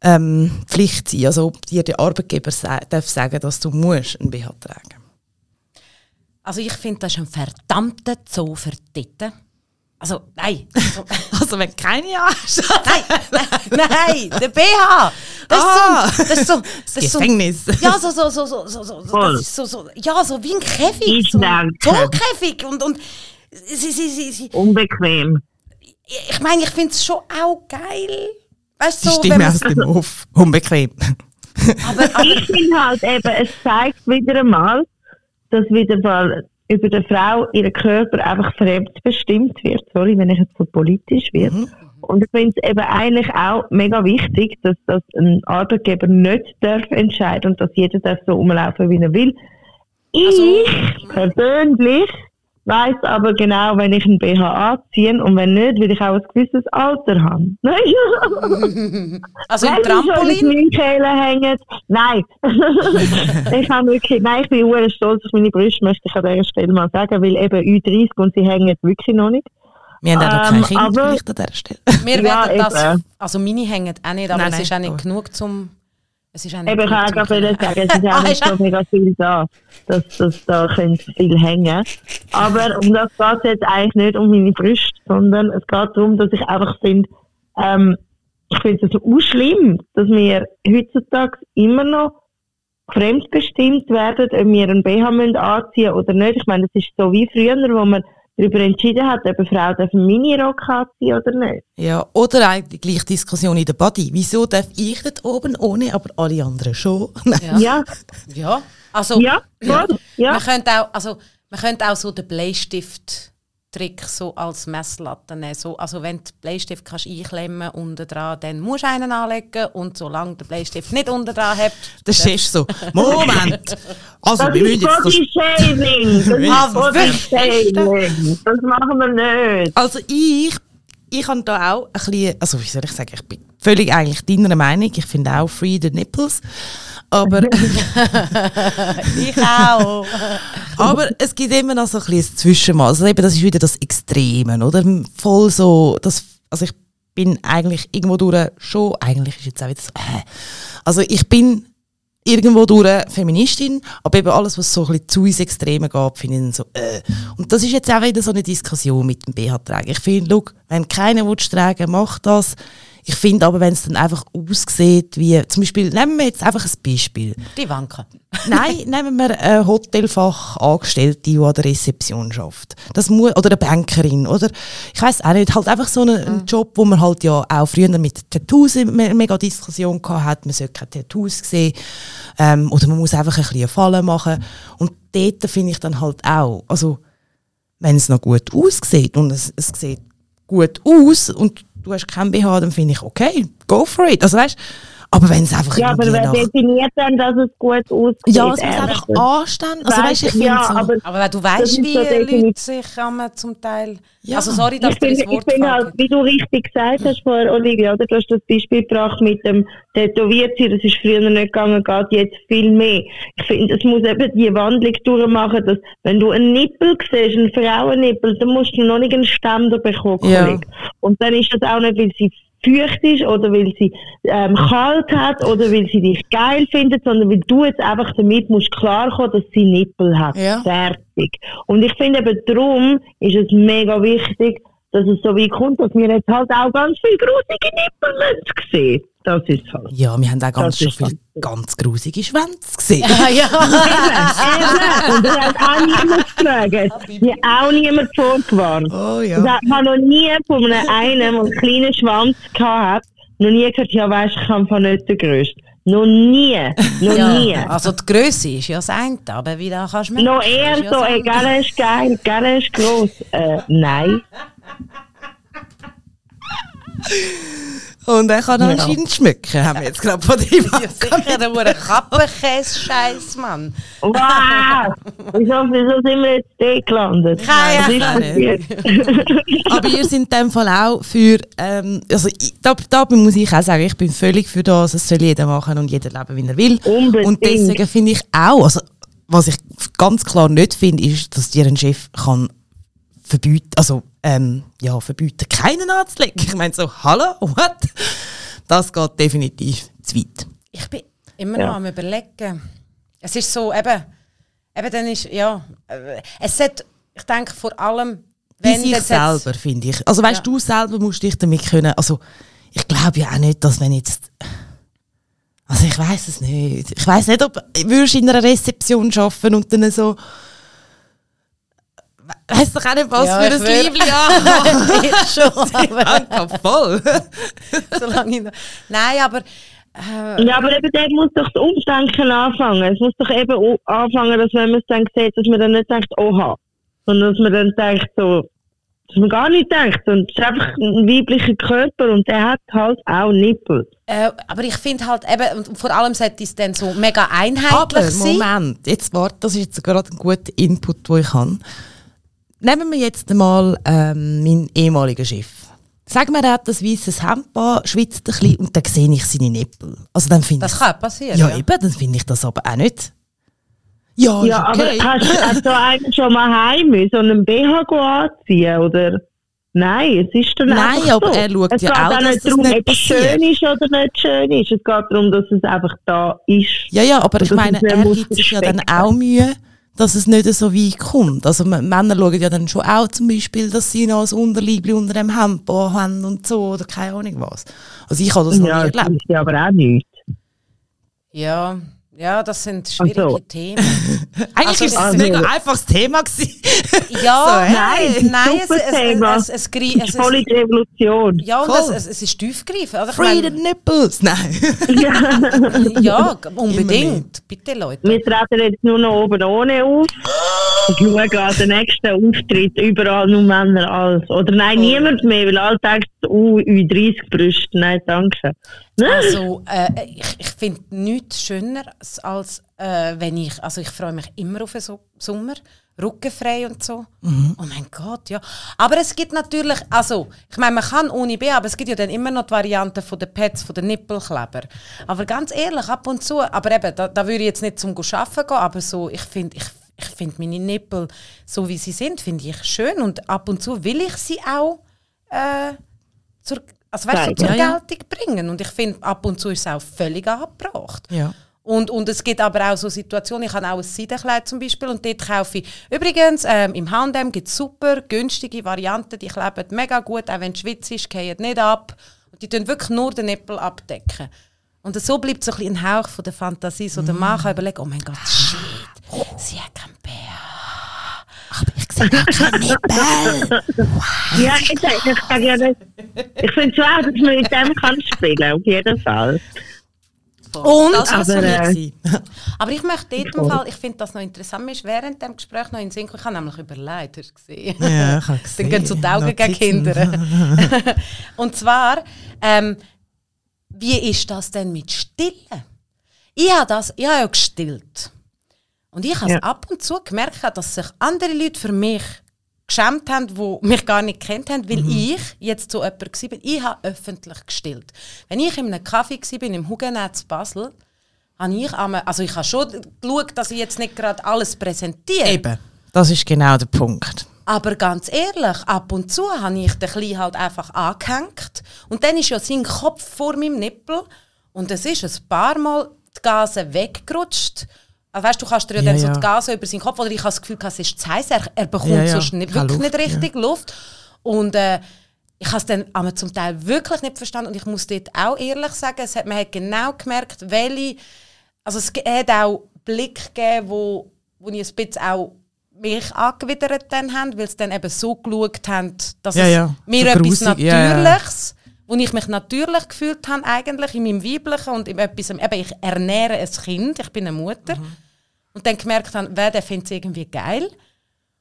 ähm, Pflicht sein, also ob dir der Arbeitgeber sa darf sagen, dass du musst einen BH tragen. Also ich finde, das ist ein verdammter Zoo für Titten. Also, nein. Also, Also wenn keine hast. nein, nein, nein, der BH. Das Ah. ist so, das ist so, das ist so, Gefängnis. ja, so, so, so, so, so, so, Voll. das ist so, so, ja, so wie ein Käfig, so ein Zookäfig und, und sie, sie, sie, sie, Unbequem. ich meine, ich finde es schon auch geil. Weißt Die so, Stimme aus dem Off. Unbequem. aber, aber, Ich finde halt eben, es zeigt wieder einmal, dass wieder mal über der Frau ihren Körper einfach fremdbestimmt wird. Sorry, wenn ich jetzt so politisch werde. Mhm. Und ich finde es eben eigentlich auch mega wichtig, dass das ein Arbeitgeber nicht darf entscheiden und dass jeder darf so umlaufen, wie er will. Ich Also- persönlich weiß aber genau, wenn ich einen BH anziehe und wenn nicht, will ich auch ein gewisses Alter haben. also im Wenn Trampolin. Kehlen hängen. Nein. ich habe wirklich, nein, ich bin sehr stolz auf meine Brüste, möchte ich an dieser Stelle mal sagen, weil eben Ü30 und sie hängen wirklich noch nicht. Wir haben auch noch Ähm, kein Kind, aber- vielleicht an dieser Stelle. Wir Ja, werden das, also meine hängen auch nicht, aber Nein, es ist auch nicht genug zum, es ist auch nicht Eben, ich auch gerade sagen, es ist Ah, auch nicht ist so mega viel da, dass, dass da könnte viel hängen. Aber um das geht es jetzt eigentlich nicht um meine Brüste, sondern es geht darum, dass ich einfach finde, ähm, ich finde es so schlimm, dass wir heutzutage immer noch fremdbestimmt werden, ob wir einen BH müssen anziehen oder nicht. Ich meine, das ist so wie früher, wo man darüber entschieden hat, ob eine Frau darf einen Minirock anziehen oder nicht. Ja, oder eigentlich gleich Diskussion in der Body. Wieso darf ich dort oben ohne, aber alle anderen schon? Ja. Ja, ja. Also, ja, ja. Man könnte auch, also, man könnte auch so den Bleistift-Trick so als Messlatte nehmen. So, also wenn du den Bleistift kannst einklemmen unten dran, dann musst du einen anlegen und solange der Bleistift nicht unten dran hat, Der Chef so, Moment! Also, Das wir müssen ist jetzt das Body-Shaming. Das Ah, ist. Das machen wir nicht. Also ich, ich habe da auch ein bisschen, also wie soll ich sagen, ich bin völlig eigentlich deiner Meinung. Ich finde auch Free the Nipples. Aber, ich auch. aber es gibt immer noch so ein bisschen ein Zwischenmaß. Also eben, das ist wieder das Extreme, oder? Voll so, das, also ich bin eigentlich irgendwo durch schon, eigentlich ist jetzt auch wieder so, äh. Also ich bin irgendwo durch Feministin, aber eben alles, was so ein bisschen zu ins Extreme geht, finde ich dann so, äh. Und das ist jetzt auch wieder so eine Diskussion mit dem BH-Tragen. Ich finde, look, wenn keiner will tragen macht das. Ich finde aber, wenn es dann einfach aussieht, wie, zum Beispiel, nehmen wir jetzt einfach ein Beispiel. Die Wanken. Nein, nehmen wir eine Hotelfachangestellte, die an der Rezeption schafft. Das muss, oder eine Bankerin, oder ich weiß auch nicht, halt einfach so einen, einen Job, wo man halt ja auch früher mit Tattoos me- mega Diskussion gehabt hat, man sollte keine Tattoos sehen, ähm, oder man muss einfach ein bisschen Fallen machen. Und dort finde ich dann halt auch, also wenn es noch gut aussieht und es, es sieht gut aus und du hast kein BH, dann finde ich, okay, go for it. Also weißt, aber wenn es einfach Ja, aber wer nach... definiert dann, dass es gut aussieht? Ja, es muss einfach anstehen. Also weißt, ich ja, so... aber Aber du weißt, wie so Leute sich einmal zum Teil. Ja. Also sorry, dass ich du das finde, ich Wort finde halt, wie du richtig gesagt hast vorher, Olivia, oder? Du hast das Beispiel gebracht mit dem tätowiert sein, das ist früher nicht gegangen, geht jetzt viel mehr. Ich finde, es muss eben die Wandlung durchmachen, dass, wenn du einen Nippel siehst, einen Frauennippel, dann musst du noch nicht einen Ständer bekommen, Ja. Und dann ist das auch nicht, weil sie feucht ist oder weil sie ähm, kalt hat oder weil sie dich geil findet, sondern weil du jetzt einfach damit musst klarkommen, dass sie Nippel hat. Ja. Fertig. Und ich finde eben darum ist es mega wichtig, dass es so weit kommt, dass wir jetzt halt auch ganz viele grusige Nippel sehen. Das ist halt. Ja, wir haben auch ganz Das schon viele ganz grusige Schwänze gesehen. Ah, ja. Eben. Und das hat auch niemand gefragt. Mir auch niemand vorgewarnt. Oh Ich habe noch nie von einem, einen, der einen kleinen Schwanz gehabt noch nie gehört, ja weisst, ich kann von nicht grössten. Noch nie. Noch nie. ja. Also die Größe ist ja das eine, aber wie da kannst du merken, Noch eher ja so, ey, gell, er ist geil, gell, er ist gross. Äh, nein. Und er kann Ja. anscheinend schmücken, haben wir jetzt gerade von ihm Ja, sicher, der wurde Kappenkäse-Scheiß, Mann. Wow! wieso, wieso sind wir jetzt da gelandet? Keine Ahnung. Aber ihr seid in dem Fall auch für, ähm, also ich, da, da muss ich auch sagen, ich bin völlig für das, es soll jeder machen und jeder leben, wie er will. Unbedingt. Und deswegen finde ich auch, also was ich ganz klar nicht finde, ist, dass dir ein Chef kann verbieten, also ähm, ja, verbieten, keinen anzulegen. Ich meine so, hallo, what? Das geht definitiv zu weit. Ich bin immer Ja. noch am überlegen. Es ist so, eben, Eben dann ist, ja, äh, es sollte, ich denke vor allem, Bei wenn sich selber, finde ich. Also weißt Ja. du selber musst dich damit können, also ich glaube ja auch nicht, dass wenn jetzt, also ich weiß es nicht. Ich weiß nicht, ob würdest du in einer Rezeption arbeiten und dann so, weißt doch auch nicht, was Ja, für ein Liebling anhaben. Ich schon, aber voll. solange ich noch, Nein, aber äh, Ja, aber eben, der muss doch das Umdenken anfangen. Es muss doch eben anfangen, dass wenn man es dann sieht, dass man dann nicht denkt, oha. Sondern dass man dann denkt, so, dass man gar nicht denkt. Und es ist einfach ein weiblicher Körper und der hat halt auch Nippel. äh, aber ich finde halt eben, und vor allem sollte es dann so mega einheitlich Aber sein. Moment, jetzt warte, das ist jetzt gerade ein guter Input, den ich habe. Nehmen wir jetzt einmal ähm, meinen ehemaligen Chef. Sagen wir, er hat das weißes Hemd an, schwitzt ein bisschen und dann sehe ich seine Nippel. Also dann finde Das ich, kann passieren. ja, Ja, eben, dann finde ich das aber auch nicht. Ja, Ja, okay. aber hast, hast du eigentlich schon mal heim müssen und einen BH anziehen, oder? Nein, es ist dann Nein, einfach aber so. er schaut es ja geht auch, dass nicht darum, nicht ob es schön ist oder nicht schön ist. Es geht darum, dass es einfach da ist. ja, ja, aber ich meine, er gibt sich ja dann auch Mühe, dass es nicht so weit kommt. Also Männer schauen ja dann schon auch zum Beispiel, dass sie noch ein Unterliebli unter dem Hemd haben und so oder keine Ahnung was. Also ich habe das noch Ja, nie das erlebt. ist ja aber auch nichts. ja, ja, das sind schwierige Also. Themen. Eigentlich Also, ist es also- ein mega einfaches Thema gewesen. Ja, So, Nein, es ist ein nein, es, es, Thema. es, es, es, Es es, ist voll es, die Revolution. ja, und Voll. es, es, es ist tiefgreifend. Ich Free the nipples! Nein. ja, unbedingt. Bitte, Leute. Wir treten jetzt nur noch oben ohne auf. Und schauen an den nächsten Auftritt überall nur Männer als. Oder nein, Oh. niemand mehr, weil alle denken, uh, Ü30 Brüste. Nein, danke. Also, äh, ich, ich finde nichts schöner als, äh, wenn ich, also ich freue mich immer auf den so Sommer, rückenfrei und so. Oh mein Gott, ja. Aber es gibt natürlich, also, ich meine, man kann ohne B, aber es gibt ja dann immer noch die Variante von den Pads, von den Nippelkleber. Aber ganz ehrlich, ab und zu, aber eben, da, da würde ich jetzt nicht zum Arbeiten gehen, aber so, ich finde, ich, ich finde meine Nippel, so wie sie sind, finde ich schön und ab und zu will ich sie auch äh, zur, also weißt, Zeigen. zur Ja, ja. Geltung bringen. Und ich finde, ab und zu ist es auch völlig angebracht. Ja. Und, und es gibt aber auch so Situationen, ich habe auch ein Seidenkleid zum Beispiel und dort kaufe ich, übrigens, ähm, im H&M gibt es super günstige Varianten, die kleben mega gut, auch wenn es schwitzt ist, gehen nicht ab. Und die tun wirklich nur den Nippel abdecken. Und so bleibt so ein, bisschen ein Hauch von der Fantasie, so der Mann kann überlegen, oh mein Gott, shit, sie hat keinen Bär. Aber ich sehe auch keine Nippel. Ja, ich, sag- ich sage ja nicht. Ich finde schon auch, dass man mit dem kann spielen, auf jeden Fall. Und? Das aber, äh, Aber ich möchte dort im Fall, ich finde das noch interessant, mir ist während dem Gespräch noch in Sinn ich habe nämlich überlegt, hast du gesehen? Ja, ich habe Dann gesehen. gehen so die Augen gegen. Kinder. Und zwar, ähm, wie ist das denn mit Stillen? Ich habe das, ich habe ja gestillt. Und ich habe Ja. ab und zu gemerkt, dass sich andere Leute für mich geschämt haben, die mich gar nicht kennt haben, weil ich jetzt so jemand war. Ich habe öffentlich gestillt. Wenn ich in einem Kaffee war, im Hugenetz Basel, habe ich, einmal- also ich habe schon geschaut, dass ich jetzt nicht gerade alles präsentiere. Eben, das ist genau der Punkt. Aber ganz ehrlich, ab und zu habe ich den Kleinen halt einfach angehängt. Und dann ist ja sein Kopf vor meinem Nippel. Und es ist ein paar Mal die Gase weggerutscht. Also weißt, du kannst dir ja, Ja, dann so die Gase über seinen Kopf, oder ich habe das Gefühl, es ist zu heiß. Er, er bekommt Ja, ja. sonst nicht, wirklich Luft, nicht richtig Luft. Und äh, ich habe es dann aber zum Teil wirklich nicht verstanden. Und ich muss dort auch ehrlich sagen, es hat, man hat genau gemerkt, welche... Also es hat auch Blick gegeben, wo, wo ich ein bisschen auch mich angewidert dann haben, weil sie dann eben so geschaut haben, dass Ja, es ja. mir So etwas grusig, ja, ja. Natürliches, wo ich mich natürlich gefühlt habe eigentlich in meinem Weiblichen und in etwas, eben ich ernähre ein Kind, ich bin eine Mutter Mhm. und dann gemerkt habe, wer der findet es irgendwie geil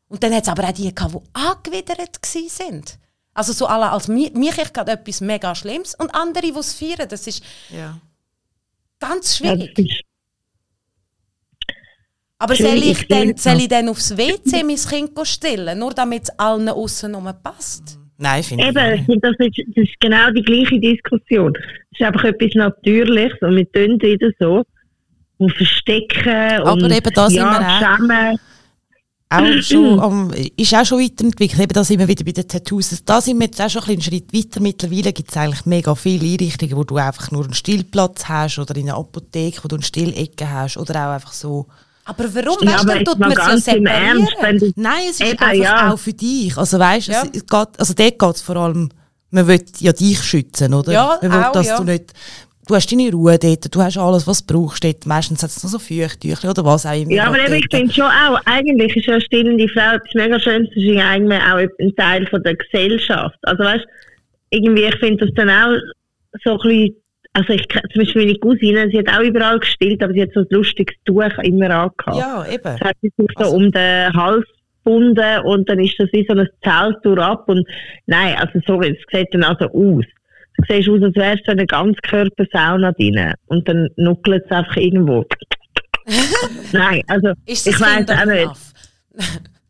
und dann hat es aber auch die gehabt, die angewidert gsi sind. Also so alle als mir, mich ich gerade etwas mega Schlimmes und andere, die es feiern, das ist Ja. ganz Ja, das schwierig. Aber soll ich, dann, soll ich dann aufs WC mein Kind stillen, nur damit es allen aussen passt? Nein, finde ich nicht. das ist, das ist genau die gleiche Diskussion. Es ist einfach etwas Natürliches und wir tun wieder so. Und verstecken Aber und eben da sind ja, wir auch- schämen. auch schon am, ist auch schon weiterentwickelt. Eben da sind wir wieder bei den Tattoos. Da sind wir jetzt auch schon ein bisschen einen Schritt weiter. Mittlerweile gibt es eigentlich mega viele Einrichtungen, wo du einfach nur einen Stillplatz hast oder in einer Apotheke, wo du eine Stillecke hast oder auch einfach so. Aber warum? Ja, weißt aber du, jetzt tut man es ja Ernst, separieren. du Nein, es ist Eben, einfach ja. auch für dich. Also weißt, Ja. es geht, also dort geht es vor allem, man will ja dich schützen, oder? Ja, man will, auch, dass ja. du nicht, du hast deine Ruhe dort, du hast alles, was du brauchst dort. Meistens hat es noch so Feuchttücher oder was auch immer. Ja, aber eben, ich finde schon auch, eigentlich ist ja eine stillende Frau etwas mega Schönes, das ist eigentlich auch ein Teil von der Gesellschaft. Also weißt irgendwie, ich finde das dann auch so ein bisschen, also ich, zum Beispiel meine Cousine, sie hat auch überall gestillt, aber sie hat so ein lustiges Tuch immer angehabt. Ja, eben. Das hat sie sich so Also- um den Hals gebunden und dann ist das wie so ein Zelt durch und nein, also sorry, es sieht dann also aus. Du siehst aus, als wärst du in einer Ganzkörpersauna drin und dann nuckelt es einfach irgendwo. nein, also ich weiß auch nicht.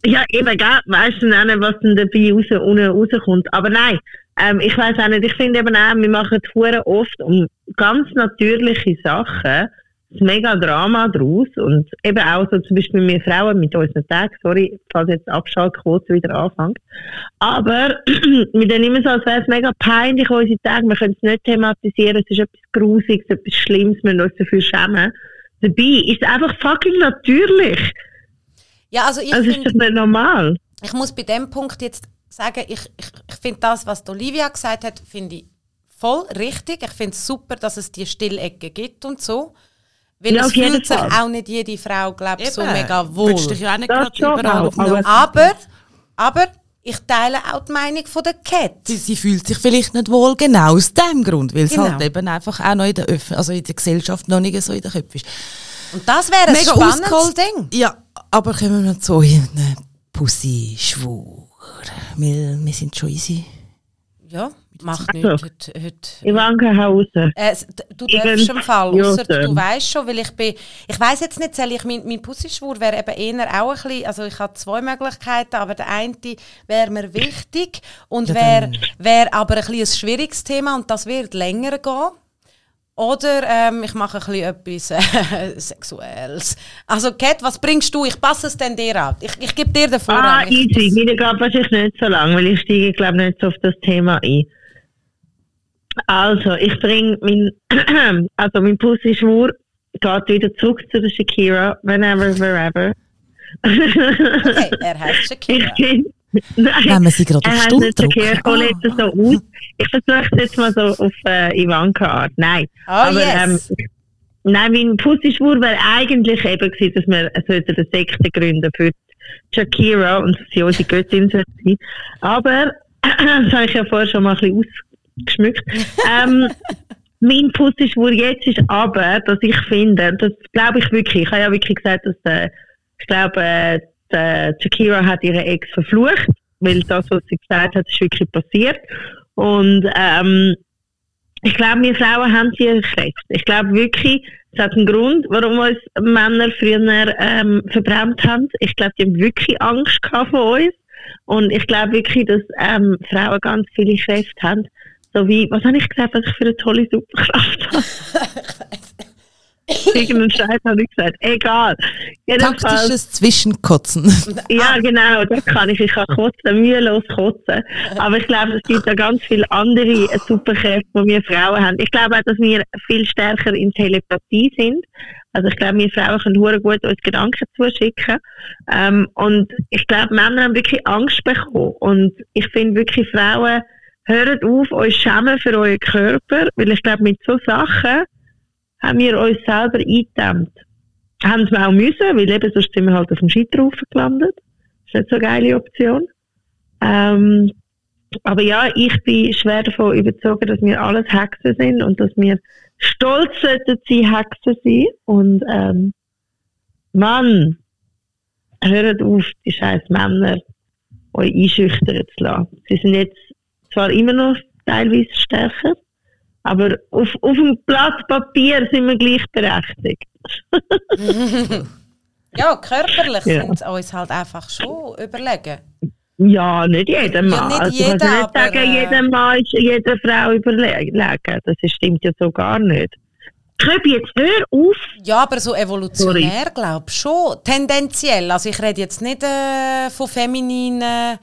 Ja, eben, gell, weißt du auch nicht, was dann dabei raus, unten rauskommt. Aber nein, ähm, ich weiß auch nicht, ich finde eben auch, wir machen hure oft um ganz natürliche Sachen das mega Drama draus und eben auch so zum Beispiel wir Frauen mit unseren Tagen, sorry, falls jetzt Abschaltquote wieder anfängt, aber wir dann immer so, als wäre es mega peinlich, unsere Tage, wir können es nicht thematisieren, es ist etwas Grusiges, etwas Schlimmes, wir müssen uns dafür schämen. Dabei ist es einfach fucking natürlich. Ja, also ich Also ist das nicht normal. ich muss bei dem Punkt jetzt sagen, ich, ich, ich finde das, was Olivia gesagt hat, finde ich voll richtig. Ich finde es super, dass es die Stillecke gibt und so. Weil Ja, es fühlt sich Fall. auch nicht jede Frau, glaube ich, so mega wohl. Willst dich ja auch nicht Das gerade schon überall auf aber- Aber, aber ich teile auch die Meinung von der Cat. Sie, sie fühlt sich vielleicht nicht wohl, genau aus dem Grund, weil es Genau. halt eben einfach auch noch in der, Öff also in der Gesellschaft noch nicht so in den Köpfen ist. Und das wäre ein Mega spannendes. Ding. Ja, aber kommen wir noch zu einem Pussy schwur. Wir, wir sind schon easy. Ja, macht Also. nichts. Heute, heute. Ivanka Hause. Äh, s- d- du darfst im Fall, ausser du weißt schon, weil ich bin, ich weiß jetzt nicht, soll ich, mein, mein Pussy-Schwur wäre eben eher auch ein bisschen, also ich habe zwei Möglichkeiten, aber der eine wäre mir wichtig und Ja, wäre wär aber ein, bisschen ein schwieriges Thema und das wird länger gehen. Oder ähm, ich mache ein bisschen etwas äh, Sexuelles. Also Kat, was bringst du? Ich passe es dann dir an. Ich, ich gebe dir den Ah, Vorrang. Ich- easy. Mir geht wahrscheinlich nicht so lang, weil ich steige, glaube nicht so auf das Thema ein. Also, ich bringe mein, also mein Pussy-Schwur geht wieder zurück zu der Shakira, whenever, wherever. Okay, er heißt Shakira. Ich bin, nein, Nehmen wir sie gerade er auf hole jetzt so aus. Ich versuche es jetzt mal so auf äh, Ivanka-Art. Nein. Oh Aber, yes. ähm, Nein, mein Pussy-Schwur wäre eigentlich eben gewesen, dass wir sollten eine Sekte gründen für Shakira und dass sie unsere Göttin sein. Aber, das habe ich ja vorher schon mal ein bisschen ausgeschmückt, ähm, mein Pussy-Schwur jetzt ist aber, dass ich finde, das glaube ich wirklich, ich habe ja wirklich gesagt, dass der, ich glaube, äh, der Shakira hat ihre Ex verflucht, weil das, was sie gesagt hat, ist wirklich passiert. Und ähm, ich glaube, wir Frauen haben ihre Kräfte. Ich glaube wirklich, es hat einen Grund, warum uns Männer früher ähm, verbrannt haben. Ich glaube, die haben wirklich Angst gehabt vor uns. Und ich glaube wirklich, dass ähm, Frauen ganz viele Kräfte haben. So wie, was habe ich gesagt, was ich für eine tolle Superkraft habe? Irgendeinen Scheiß habe ich gesagt. Egal. Jedenfalls, Taktisches Zwischenkotzen. ja, genau, das kann ich. Ich kann kotzen, mühelos kotzen. Aber ich glaube, es gibt da ganz viele andere Superkräfte, die wir Frauen haben. Ich glaube auch, dass wir viel stärker in Telepathie sind. Also ich glaube, wir Frauen können hure gut uns Gedanken zuschicken. Ähm, und ich glaube, Männer haben wirklich Angst bekommen. Und ich finde wirklich, Frauen, hört auf, euch schämen für euren Körper, weil ich glaube, mit so Sachen haben wir uns selber eingedämmt. Haben wir auch müssen, weil eben sonst sind wir halt auf dem Scheiterhaufen gelandet. Das ist nicht so eine geile Option. Ähm, aber ja, ich bin schwer davon überzeugt, dass wir alles Hexen sind und dass wir stolz sollten sein, Hexen sein. Und ähm, Mann, hört auf, die scheiß Männer euch einschüchtern zu lassen. Sie sind jetzt zwar immer noch teilweise stärker, aber auf, auf dem Blatt Papier sind wir gleichberechtigt. Ja, körperlich Ja. sind sie uns halt einfach schon überlegen. Ja, nicht jeder Mann. nicht also, jeder, kannst nicht aber, sagen, äh, jeder Mann ist jeder Frau überlegen. Das stimmt ja so gar nicht. Köbi, jetzt hör auf. Ja, aber so evolutionär glaube ich schon. Tendenziell. Also ich rede jetzt nicht äh, von femininen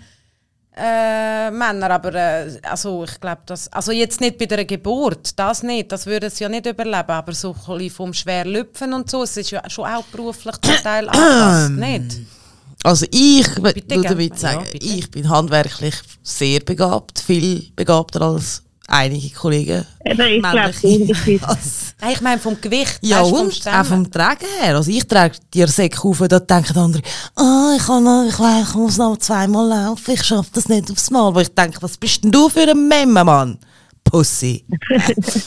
äh, Männer, aber äh, also ich glaube, dass also jetzt nicht bei der Geburt, das nicht, das würde es ja nicht überleben, aber so ein bisschen vom Schwerlüpfen und so, es ist ja schon auch beruflich zum Teil angepasst, nicht? Also ich würde damit sagen, Ja, ich bin handwerklich sehr begabt, viel begabter als einige Kollegen. Eben, ich glaube. Also, Nein, ich meine vom Gewicht, ja, vom und Stemmen. auch vom Tragen her. Also ich trage die Säcke auf, da denken andere, ah, ich, kann noch, ich, ich muss noch zweimal laufen, ich schaffe das nicht aufs Mal. Wo ich denke, was bist denn du für ein Memme, Mann? Pussy.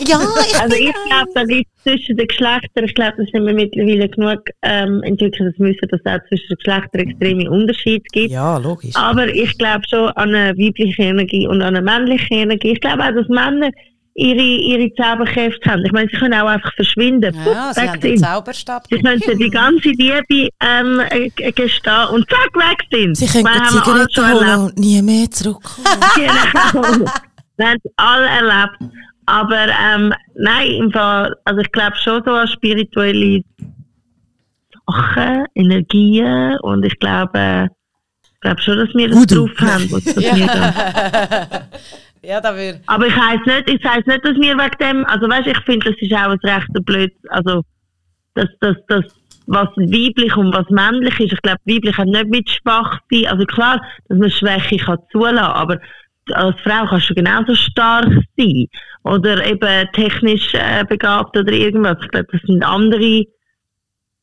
ja, ich Also ich glaube, da gibt es zwischen den Geschlechtern, ich glaube, da sind wir mittlerweile genug ähm, entwickelt, dass wir wissen, dass es auch zwischen den Geschlechtern extreme Unterschiede gibt. Ja, logisch. Aber ich glaube schon an eine weibliche Energie und an eine männliche Energie. Ich glaube auch, dass Männer ihre, ihre Zauberkräfte haben. Ich meine, sie können auch einfach verschwinden. ja, sie weg haben den. Zauberstab. Sie können die ganze Liebe ähm, äh, gestehen und zack, weg sind. Sie können die schon holen und nie mehr zurückkommen. Genau. Wir haben es alle erlebt. Aber ähm, nein, im Fall, also ich glaube schon so an spirituelle Sachen, Energien und ich glaube, ich glaube schon, dass wir das Voodoo. drauf haben. dass wir dann- ja, da würde aber ich heiße nicht, ich heiße nicht, dass wir wegen dem, also weißt, ich finde, das ist auch ein rechter Blöd, also dass das, das, was weiblich und was männlich ist, ich glaube, weiblich hat nicht mit schwach sein, also klar, dass man Schwäche kann zulassen, aber als Frau kannst du genauso stark sein oder eben technisch äh, begabt oder irgendwas. Ich glaube, das sind andere,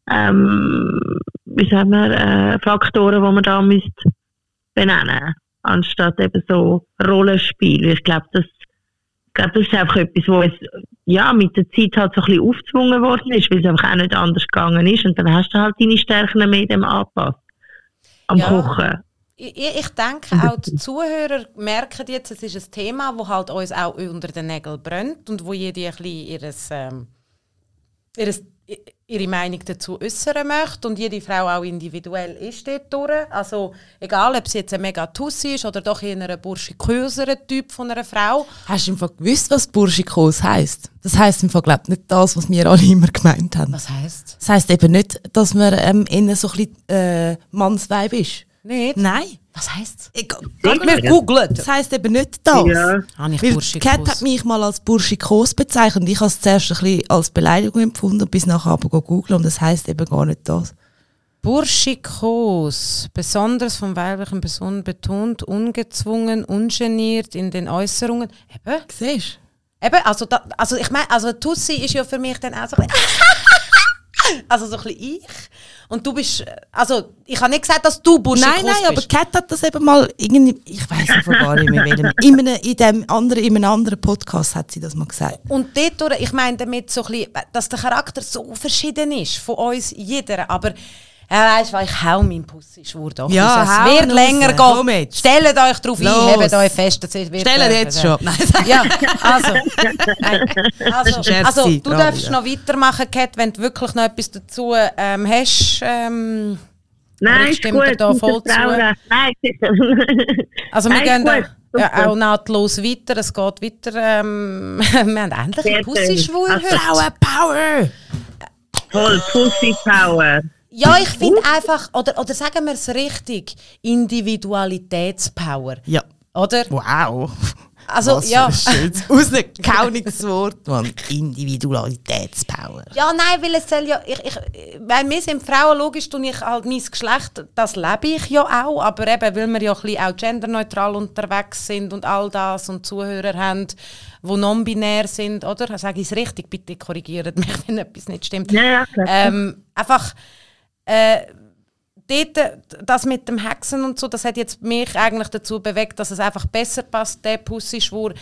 ähm, wie sagen wir, äh, Faktoren, die man da müsste benennen, anstatt eben so Rollenspiel. Ich glaube, das, ich glaube, das ist einfach etwas, wo es ja, mit der Zeit halt so ein bisschen aufgezwungen worden ist, weil es einfach auch nicht anders gegangen ist. Und dann hast du halt deine Stärken mehr dem angepasst. Am Ja. Kochen. Ich, ich denke, auch die Zuhörer merken jetzt, es ist ein Thema, das halt uns auch unter den Nägeln brennt und wo jede ein bisschen ihres, ähm, ihres, ihre Meinung dazu äußern möchte und jede Frau auch individuell ist dort durch. Also egal, ob sie jetzt ein mega Tussi ist oder doch eher ein burschiköserer Typ von einer Frau. Hast du im Fall gewusst, was Burschikos heisst? Das heisst im Fall, nicht das, was wir alle immer gemeint haben. Was heisst Das heisst eben nicht, dass man ähm, innen so ein bisschen äh, Mannsweib ist. Nicht? Nein. Was heisst Ich, Geht mir googlen. Das heisst eben nicht das. Ja. Habe ich Weil Burschikos? Cat hat mich mal als Burschikos bezeichnet. Ich habe es zuerst ein bisschen als Beleidigung empfunden und bis nachher aber googeln und das heisst eben gar nicht das. Burschikos, besonders von weiblichen Personen betont, ungezwungen, ungeniert in den Äußerungen. Eben, Siehst eben also, da, also ich meine, also Tussi ist ja für mich dann auch so ein bisschen also so ein bisschen ich. Und du bist, also ich habe nicht gesagt, dass du Burschikos Nein, nein, aber bist. Cat hat das eben mal irgendwie, ich weiß nicht gar nicht mehr, welchem, in einem, in dem anderen, in einem anderen Podcast hat sie das mal gesagt. Und dort, ich meine damit so ein bisschen, dass der Charakter so verschieden ist von uns jeder, aber ja, weißt du, ich hau meinen Pussy-Schwur doch Ja, hau Es wird ihn länger raus. Gehen. Stellt euch darauf ein, Los. hebt euch fest. Das wird Stellen jetzt schon. Nein, Ja, also, also, also du darfst noch weitermachen, Kat, wenn du wirklich noch etwas dazu ähm, hast. Ähm, Nein, ich ist gut. da voll zu. Nein, also wir Nein, gehen da ja, auch nahtlos weiter. Es geht weiter. Ähm, wir haben endlich einen. Pussy-Schwur Also, heute. Frauenpower! Voll Pussy Power. Ja, ich finde einfach, oder, oder sagen wir es richtig, Individualitätspower. Ja. Oder? Wow. Also, Was ja. für ein schönes, rausgekauniges Wort, Mann. Individualitätspower. Ja, nein, weil es soll ja, ich, ich, weil wir sind Frauen, logisch tue ich halt mein Geschlecht, das lebe ich ja auch, aber eben, weil wir ja ein bisschen auch genderneutral unterwegs sind und all das und Zuhörer haben, die non-binär sind, oder? Sage ich es richtig? Bitte korrigiert mich, wenn etwas nicht stimmt. Ja, ja, klar. Ähm, einfach, äh, dort, das mit dem Hexen und so, das hat jetzt mich eigentlich dazu bewegt, dass es einfach besser passt, der Pussy-Schwur.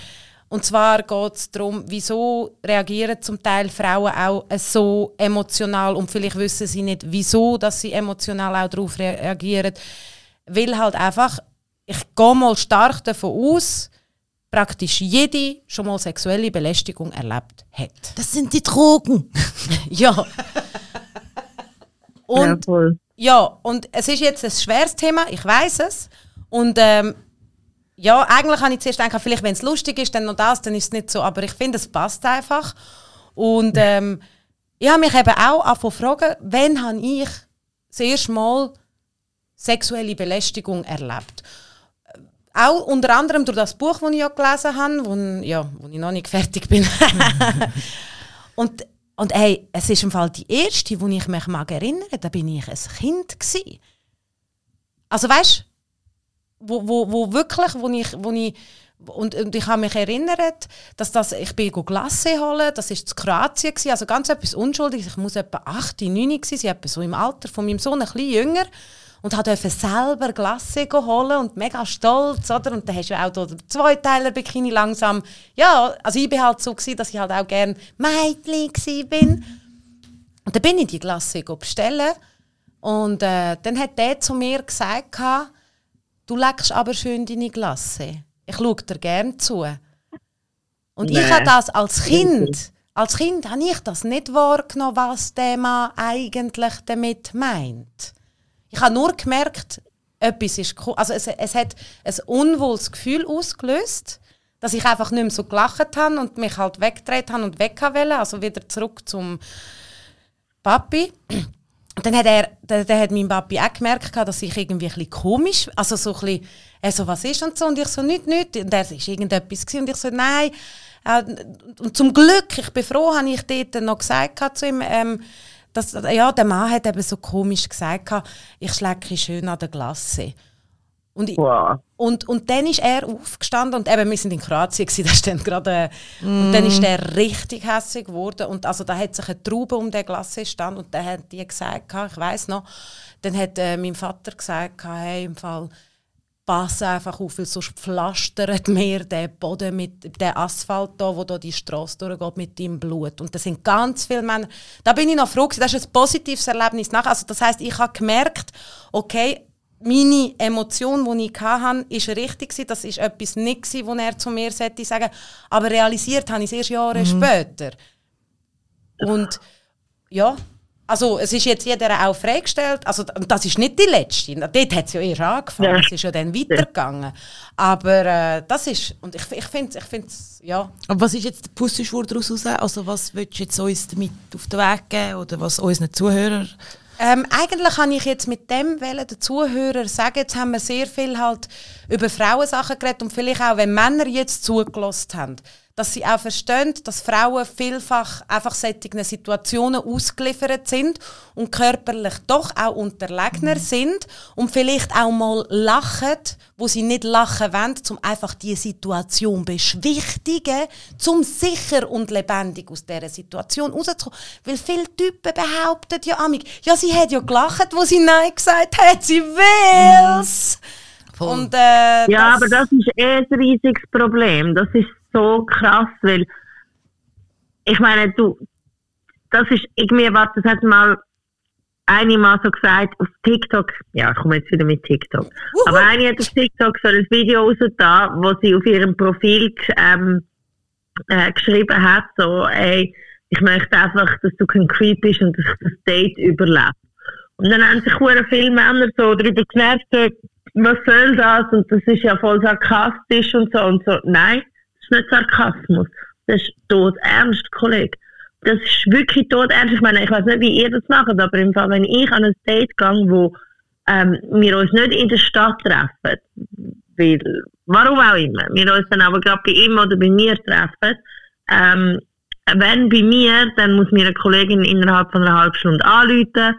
Und zwar geht es darum, wieso reagieren zum Teil Frauen auch so emotional und vielleicht wissen sie nicht, wieso dass sie emotional auch darauf rea- reagieren. Weil halt einfach, ich gehe mal stark davon aus, praktisch jede schon mal sexuelle Belästigung erlebt hat. Das sind die Drogen. Ja. Und ja, ja, und es ist jetzt ein schweres Thema, ich weiß es. Und ähm, ja, eigentlich habe ich zuerst gedacht, vielleicht wenn es lustig ist, dann noch das, dann ist es nicht so. Aber ich finde, es passt einfach. Und ähm, ich habe mich eben auch angefangen zu fragen, wann habe ich das erste Mal sexuelle Belästigung erlebt? auch unter anderem durch das Buch, das ich ja gelesen habe, wo, ja, wo ich noch nicht fertig bin. und, und hey, es ist im Fall die erste, wo ich mich mag erinnern, da bin ich ein Kind gewesen. Also weißt, wo, wo, wo wirklich, wo ich, wo ich und, und ich habe mich erinnert, dass das, ich bin Glasse holen, das war in Kroatien, gewesen, also ganz etwas Unschuldiges. Ich muss etwa 8, 9 sein, sie etwa so im Alter von meinem Sohn, ein bisschen jünger. Und durfte selber Glasse holen und mega stolz, oder? Und dann hast du auch den Zweiteiler-Bikini langsam. Ja, also ich war halt so, gewesen, dass ich halt auch gerne Mädchen bin. Und dann bin ich die Glasse bestellen. Und äh, dann hat der zu mir gesagt, du leckst aber schön deine Glasse ich schaue dir gerne zu. Und nee. ich habe das als Kind, als Kind habe ich das nicht wahrgenommen, was der Mann eigentlich damit meint. Ich habe nur gemerkt, etwas ist also es, es hat ein unwohles Gefühl ausgelöst, dass ich einfach nicht mehr so gelacht habe und mich halt weggedreht habe und weg wollte, also wieder zurück zum Papi. Dann hat er, dann, dann hat mein Papi auch gemerkt, dass ich irgendwie ein bisschen komisch, also so ein bisschen, er so, was ist und so, und ich so, nicht, nicht, und er ist irgendetwas gewesen, und ich so, nein, äh, und zum Glück, ich bin froh, habe ich dort noch gesagt zu ihm, ähm, dass, ja, der Mann hat eben so komisch gesagt, ich schlecke schön an der Glasse. Und, ich, wow. und, und dann ist er aufgestanden und eben, wir sind in Kroatien, gewesen, da stand gerade, mm. und dann ist er richtig hässlich geworden und also da hat sich eine Traube um den Glas stand und dann hat die gesagt, ich weiß noch, dann hat äh, mein Vater gesagt, hey, im Fall, pass einfach auf, weil sonst pflastert mir der Boden mit dem Asphalt da, wo da die Straße durchgeht, mit deinem Blut. Und da sind ganz viele Männer. Da bin ich noch froh, das ist ein positives Erlebnis nach. Also das heißt, ich habe gemerkt, okay, meine Emotion, die ich hatte, war richtig. Das war etwas nicht, was er zu mir sagen sollte. Aber realisiert habe ich es erst Jahre mhm. später. Und ja, also es ist jetzt jeder auch freigestellt. Also das ist nicht die letzte. Dort hat es ja erst angefangen. Es ist ja dann weitergegangen. Aber äh, das ist, und ich, ich finde es, ja. Aber was ist jetzt der Pussenschwur daraus raus? Also was willst du jetzt uns damit auf den Weg geben oder was unseren Zuhörern ähm, eigentlich kann ich jetzt mit dem den Zuhörern sagen, jetzt haben wir sehr viel halt über Frauensachen geredet und vielleicht auch, wenn Männer jetzt zugelassen haben dass sie auch verstehen, dass Frauen vielfach einfach solchen Situationen ausgeliefert sind und körperlich doch auch unterlegener mhm. sind und vielleicht auch mal lachen, wo sie nicht lachen wollen, um einfach die Situation beschwichtigen, um sicher und lebendig aus dieser Situation rauszukommen. Weil viele Typen behaupten ja amig, ja, sie hat ja gelacht, wo sie Nein gesagt hat, sie will's. Mhm. Und, äh, ja, das aber das ist eh ein riesiges Problem. Das ist so krass, weil ich meine, du, das ist irgendwie, was das hat mal eine mal so gesagt auf TikTok, ja, ich komme jetzt wieder mit TikTok, Uhu. aber eine hat auf TikTok so ein Video rausgetan, wo sie auf ihrem Profil ähm, äh, geschrieben hat, so, ey, ich möchte einfach, dass du kein Creep bist und dass ich das Date überlebe. Und dann haben sich viele Männer so darüber genervt, so, was soll das und das ist ja voll sarkastisch und so und so. Nein, ist nicht Sarkasmus. Das ist tot ernst, Kollege. Das ist wirklich tot ernst. Ich meine, ich weiß nicht, wie ihr das macht, aber im Fall, wenn ich an ein Date gehe, wo ähm, wir uns nicht in der Stadt treffen, weil, warum auch immer, wir uns dann aber gerade bei ihm oder bei mir treffen, ähm, wenn bei mir, dann muss mir eine Kollegin innerhalb von einer halben Stunde anrufen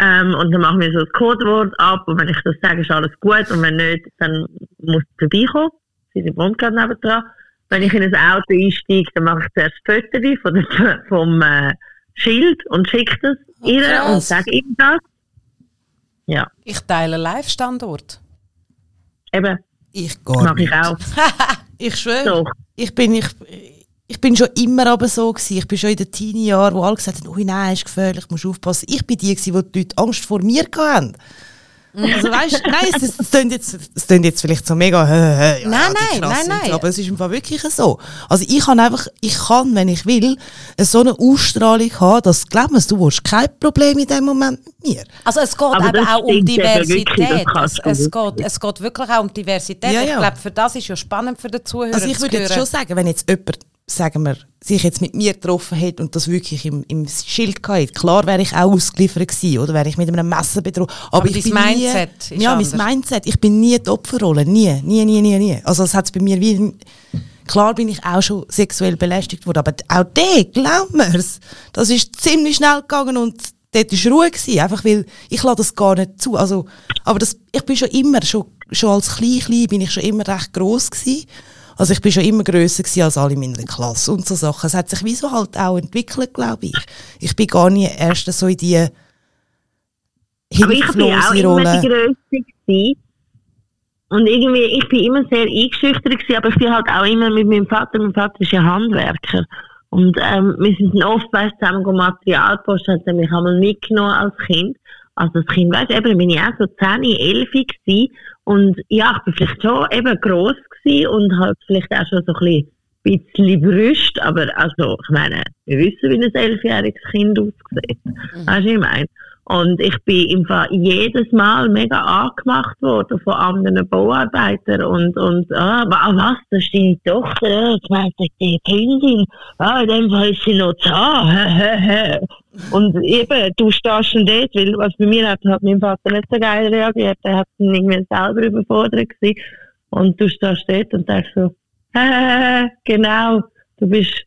ähm, und dann machen wir so das Codewort ab und wenn ich das sage, ist alles gut und wenn nicht, dann muss sie vorbeikommen. Sie wohnt gerade nebenan. Wenn ich in ein Auto einsteige, dann mache ich zuerst ein Foto von der, vom äh, Schild und schicke das oh, ihr und sage ihm das. Ja. Ich teile Live-Standort. Eben. Ich gar Mache ich auch. ich schwöre. Ich bin, ich, ich bin schon immer aber so gewesen. Ich bin schon in den Teenie-Jahren, wo alle gesagt haben, oh nein, ist gefährlich, musst aufpassen. Ich bin die gewesen, die die Leute Angst vor mir hatten. Also weißt, nein, es, es, klingt jetzt, es klingt jetzt vielleicht so mega, äh, ja, nein, nein, nein, nein, aber es ist im Fall wirklich so. Also ich kann einfach, ich kann, wenn ich will, so eine Ausstrahlung haben, dass du glaubst, du hast kein Problem in dem Moment mit mir. Also es geht aber eben auch um Diversität. Es, es, geht, es geht wirklich auch um Diversität. Ja, ja. Ich glaube, für das ist ja spannend für den Zuhörer Also ich würde jetzt schon sagen, wenn jetzt jemand sagen wir, sich jetzt mit mir getroffen hätte und das wirklich im, im Schild gehabt klar wäre ich auch ausgeliefert gewesen, oder wäre ich mit einem Messer bedroht. Aber, Aber ich bin Mindset nie, ist Ja, anders. mein Mindset. Ich bin nie die Opferrolle. Nie, nie, nie, nie, nie. Also es hat bei mir wie... Klar bin ich auch schon sexuell belästigt worden, aber auch der, glaub mir's, das ist ziemlich schnell gegangen und dort war Ruhe gewesen, einfach weil ich lasse das gar nicht zu. Also, aber das, ich bin schon immer, schon, schon als klein, klein bin ich schon immer recht gross gewesen. Also ich bin schon immer grösser gewesen als alle in meiner Klasse und so Sachen. Es hat sich wieso halt auch entwickelt, glaube ich. Ich bin gar nie erst so in die Aber ich bin auch hilflose immer Rolle. die gewesen. Und irgendwie, ich bin immer sehr eingeschüchtert gewesen, aber ich bin halt auch immer mit meinem Vater. Mein Vater ist ja Handwerker. Und ähm, wir sind oft weißt, zusammen go Material posten, hat er mich einmal mitgenommen als Kind. Also als Kind, weißt eben, bin ich auch so 10, 11 gewesen. Und ja, ich bin vielleicht schon eben gross gewesen und halt vielleicht auch schon so ein bisschen, bisschen Brüste, aber also, ich meine, wir wissen, wie ein elfjähriges Kind aussieht. Weißt du, ich meine? Und ich bin im Fall jedes Mal mega angemacht worden von anderen Bauarbeitern und, und, ah, wa- was, das ist deine Tochter, ah, das meint die Freundin, ah, in dem Fall ist sie noch da. Und eben, du stehst schon dort, weil, was bei mir hat, hat mein Vater nicht so geil reagiert, er hat dann irgendwie selber überfordert gewesen. Und du stehst dort und denkst so, hä, genau, du bist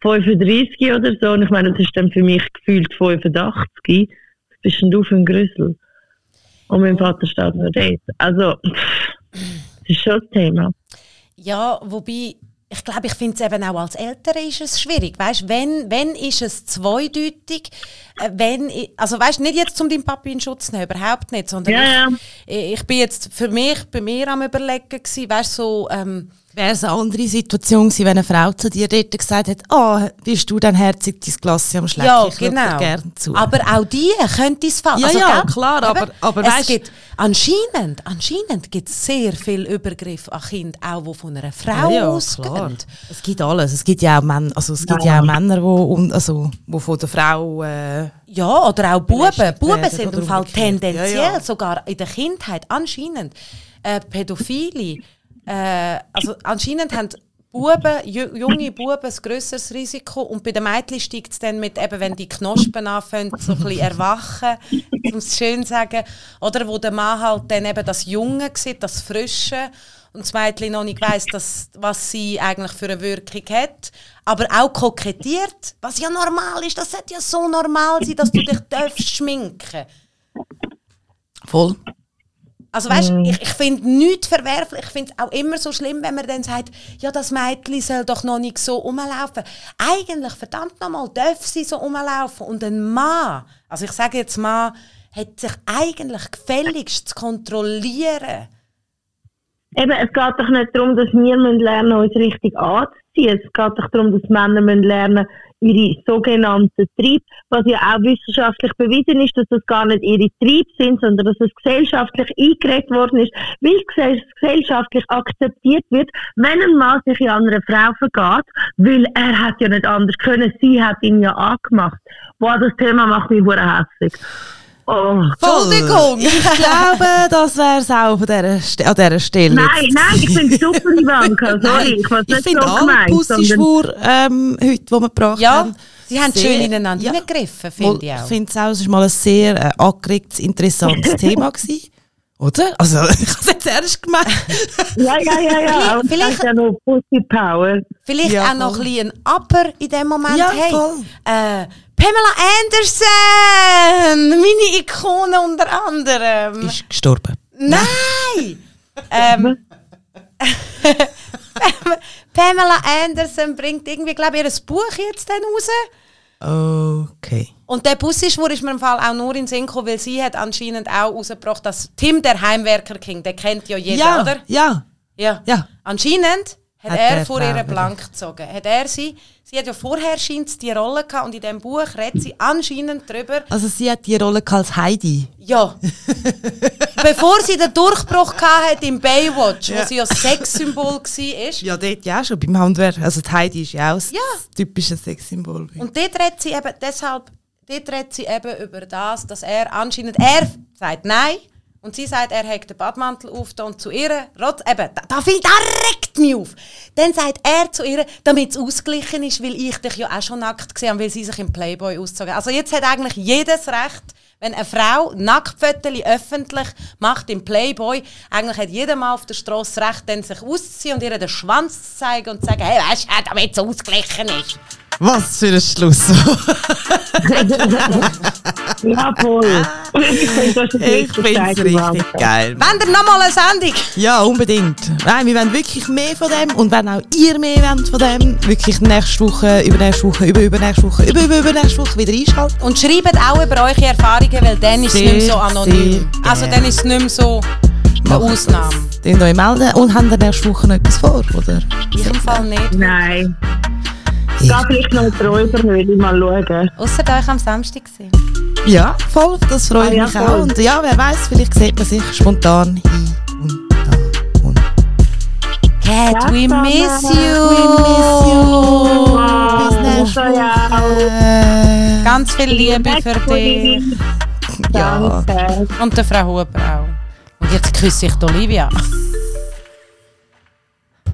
35 oder so, und ich meine, das ist dann für mich gefühlt 85 bist denn du für ein Grüssel? Und mein Vater steht nur dort. Also, das ist schon das Thema. Ja, wobei, ich glaube, ich finde es eben auch als Eltern ist es schwierig. Weißt, wenn, wenn ist es zweideutig, äh, wenn, also weißt, nicht jetzt um deinen Papi in Schutz zu nehmen, überhaupt nicht, sondern ja. ich, ich bin jetzt für mich bei mir am überlegen gewesen, weißt, so, ähm, Wäre es eine andere Situation gewesen, wenn eine Frau zu dir dort gesagt hat, ah, bist du dann herzig dein Glas am Schlecken? ja, genau. gern zu. Aber auch die könnte es fallen. Ja, also, ja, klar, aber- aber es gibt, anscheinend, anscheinend gibt es sehr viel Übergriff an Kinder, auch die von einer Frau ja, ausgehen. Es gibt alles. Es gibt ja auch Männer, also es gibt ja auch Männer, und, also, wo von der Frau, äh, Ja, oder auch Buben. Buben sind im Fall tendenziell, ja. sogar in der Kindheit, anscheinend, äh, Pädophile. Äh, also anscheinend haben Buben, ju junge Buben ein grösseres Risiko und bei den Mädchen steigt es dann mit, eben, wenn die Knospen anfangen, so ein bisschen erwachen, um es schön zu sagen, oder wo der Mann halt dann eben das Junge sieht, das Frische und das Mädchen noch nicht weiss, dass, was sie eigentlich für eine Wirkung hat, aber auch kokettiert, was ja normal ist, das sollte ja so normal sein, dass du dich darfst schminken voll. Also weißt, ich, ich finde nichts verwerflich. Ich finde es auch immer so schlimm, wenn man dann sagt, ja, das Mädchen soll doch noch nicht so rumlaufen. Eigentlich, verdammt nochmal, darf sie so rumlaufen. Und ein Mann, also ich sage jetzt Mann, hat sich eigentlich gefälligst zu kontrollieren. Eben, es geht doch nicht darum, dass wir lernen uns richtig anzuziehen. Es geht doch darum, dass Männer müssen lernen ihre sogenannten Trieb, was ja auch wissenschaftlich bewiesen ist, dass das gar nicht ihre Trieb sind, sondern dass es gesellschaftlich eingeredet worden ist, weil es gesellschaftlich akzeptiert wird, wenn ein Mann sich in eine Frau vergeht, weil er hat ja nicht anders können, sie hat ihn ja angemacht. Boah, das Thema macht mich hässlich. Oh. Entschuldigung! Ich glaube, das wäre es auch von dieser, St- an dieser Stelle. Nein, jetzt. nein, ich finde es super, Ivanka, sorry, ich weiß ich nicht finde so gemeint, sondern... Pussy-Schwur ähm, heute, die wir gebracht Ja, haben, sie haben sehr- schön ineinander ja. gegriffen, finde ich auch. finde es auch, es war mal ein sehr äh, angeregtes, interessantes Thema gewesen. Oder? Also, ich habe es jetzt ernst gemeint. Ja, ja, ja, ja. Vielleicht- vielleicht ja noch Pussy Power. Vielleicht Ja, auch noch ein bisschen ein Aber in dem Moment. Ja, hey, voll. Äh, Pamela Anderson, meine Ikone unter anderem. Ist gestorben. Nein! ähm, Pamela Anderson bringt irgendwie, glaube ich, ihr Buch jetzt dann raus. Okay. Und der Bussischwur ist mir im Fall auch nur in Sinn gekommen, weil sie hat anscheinend auch rausgebracht, dass Tim, der Heimwerker King, der kennt ja jeder, ja, oder? ja, Ja. ja. Anscheinend hat, Hat er vor ihr blank gezogen. Hat er sie, sie hat ja vorher scheint die Rolle gehabt und in diesem Buch redet sie anscheinend darüber, Also sie hat die Rolle als Heidi. ja, bevor sie den Durchbruch hat im Baywatch, wo sie ja Sexsymbol war, Ja, dort ja schon, beim Handwerk. Also die Heidi ist ja auch Ja. das typische Sexsymbol. Und dort redet sie eben, deshalb, dort redet sie eben über das, dass er anscheinend, er sagt nein Und sie sagt, er hat den Badmantel auf und zu ihr, rot, eben, da, da, find, da mich auf. Dann sagt er zu ihr, damit es ausgeglichen ist, weil ich dich ja auch schon nackt gesehen habe, weil sie sich im Playboy auszogen. Also jetzt hat eigentlich jedes Recht, wenn eine Frau Nacktfotos öffentlich macht im Playboy, eigentlich hat jeder mal auf der Straße Recht, dann sich auszuziehen und ihr den Schwanz zu zeigen und zu sagen, hey, weißt du, damit es ausgeglichen ist. Was für ein Schluss. Ja, voll. Ich finde es richtig geil. Wollt ihr nochmal eine Sendung? Ja, unbedingt. Nein, wir wollen wirklich mehr von dem und wenn auch ihr mehr wollt von dem, wirklich nächste Woche, übernächste Woche, über übernächste Woche, über über übernächste Woche wieder einschalten. Und schreibt auch über eure Erfahrungen, weil dann ist es nicht mehr so anonym. sehr Also dann ist es nicht mehr so eine Macht Ausnahme. Dann euch melden und habt ihr nächste Woche noch etwas vor, oder? Ich im Fall nicht. Nein. Ich- Geh vielleicht noch in die Räuberhöhle mal schauen. Ausser euch am Samstag gesehen. Ja, voll, das freut Ah, ja, mich voll. auch. Und ja, wer weiß, vielleicht sieht man sich spontan hin und da und Cat, we Mama, miss We you. Bis nächste. Woche. Ganz viel Liebe für dich. Ja. Danke. Und der Frau Huber auch. Und jetzt küsse ich die Olivia.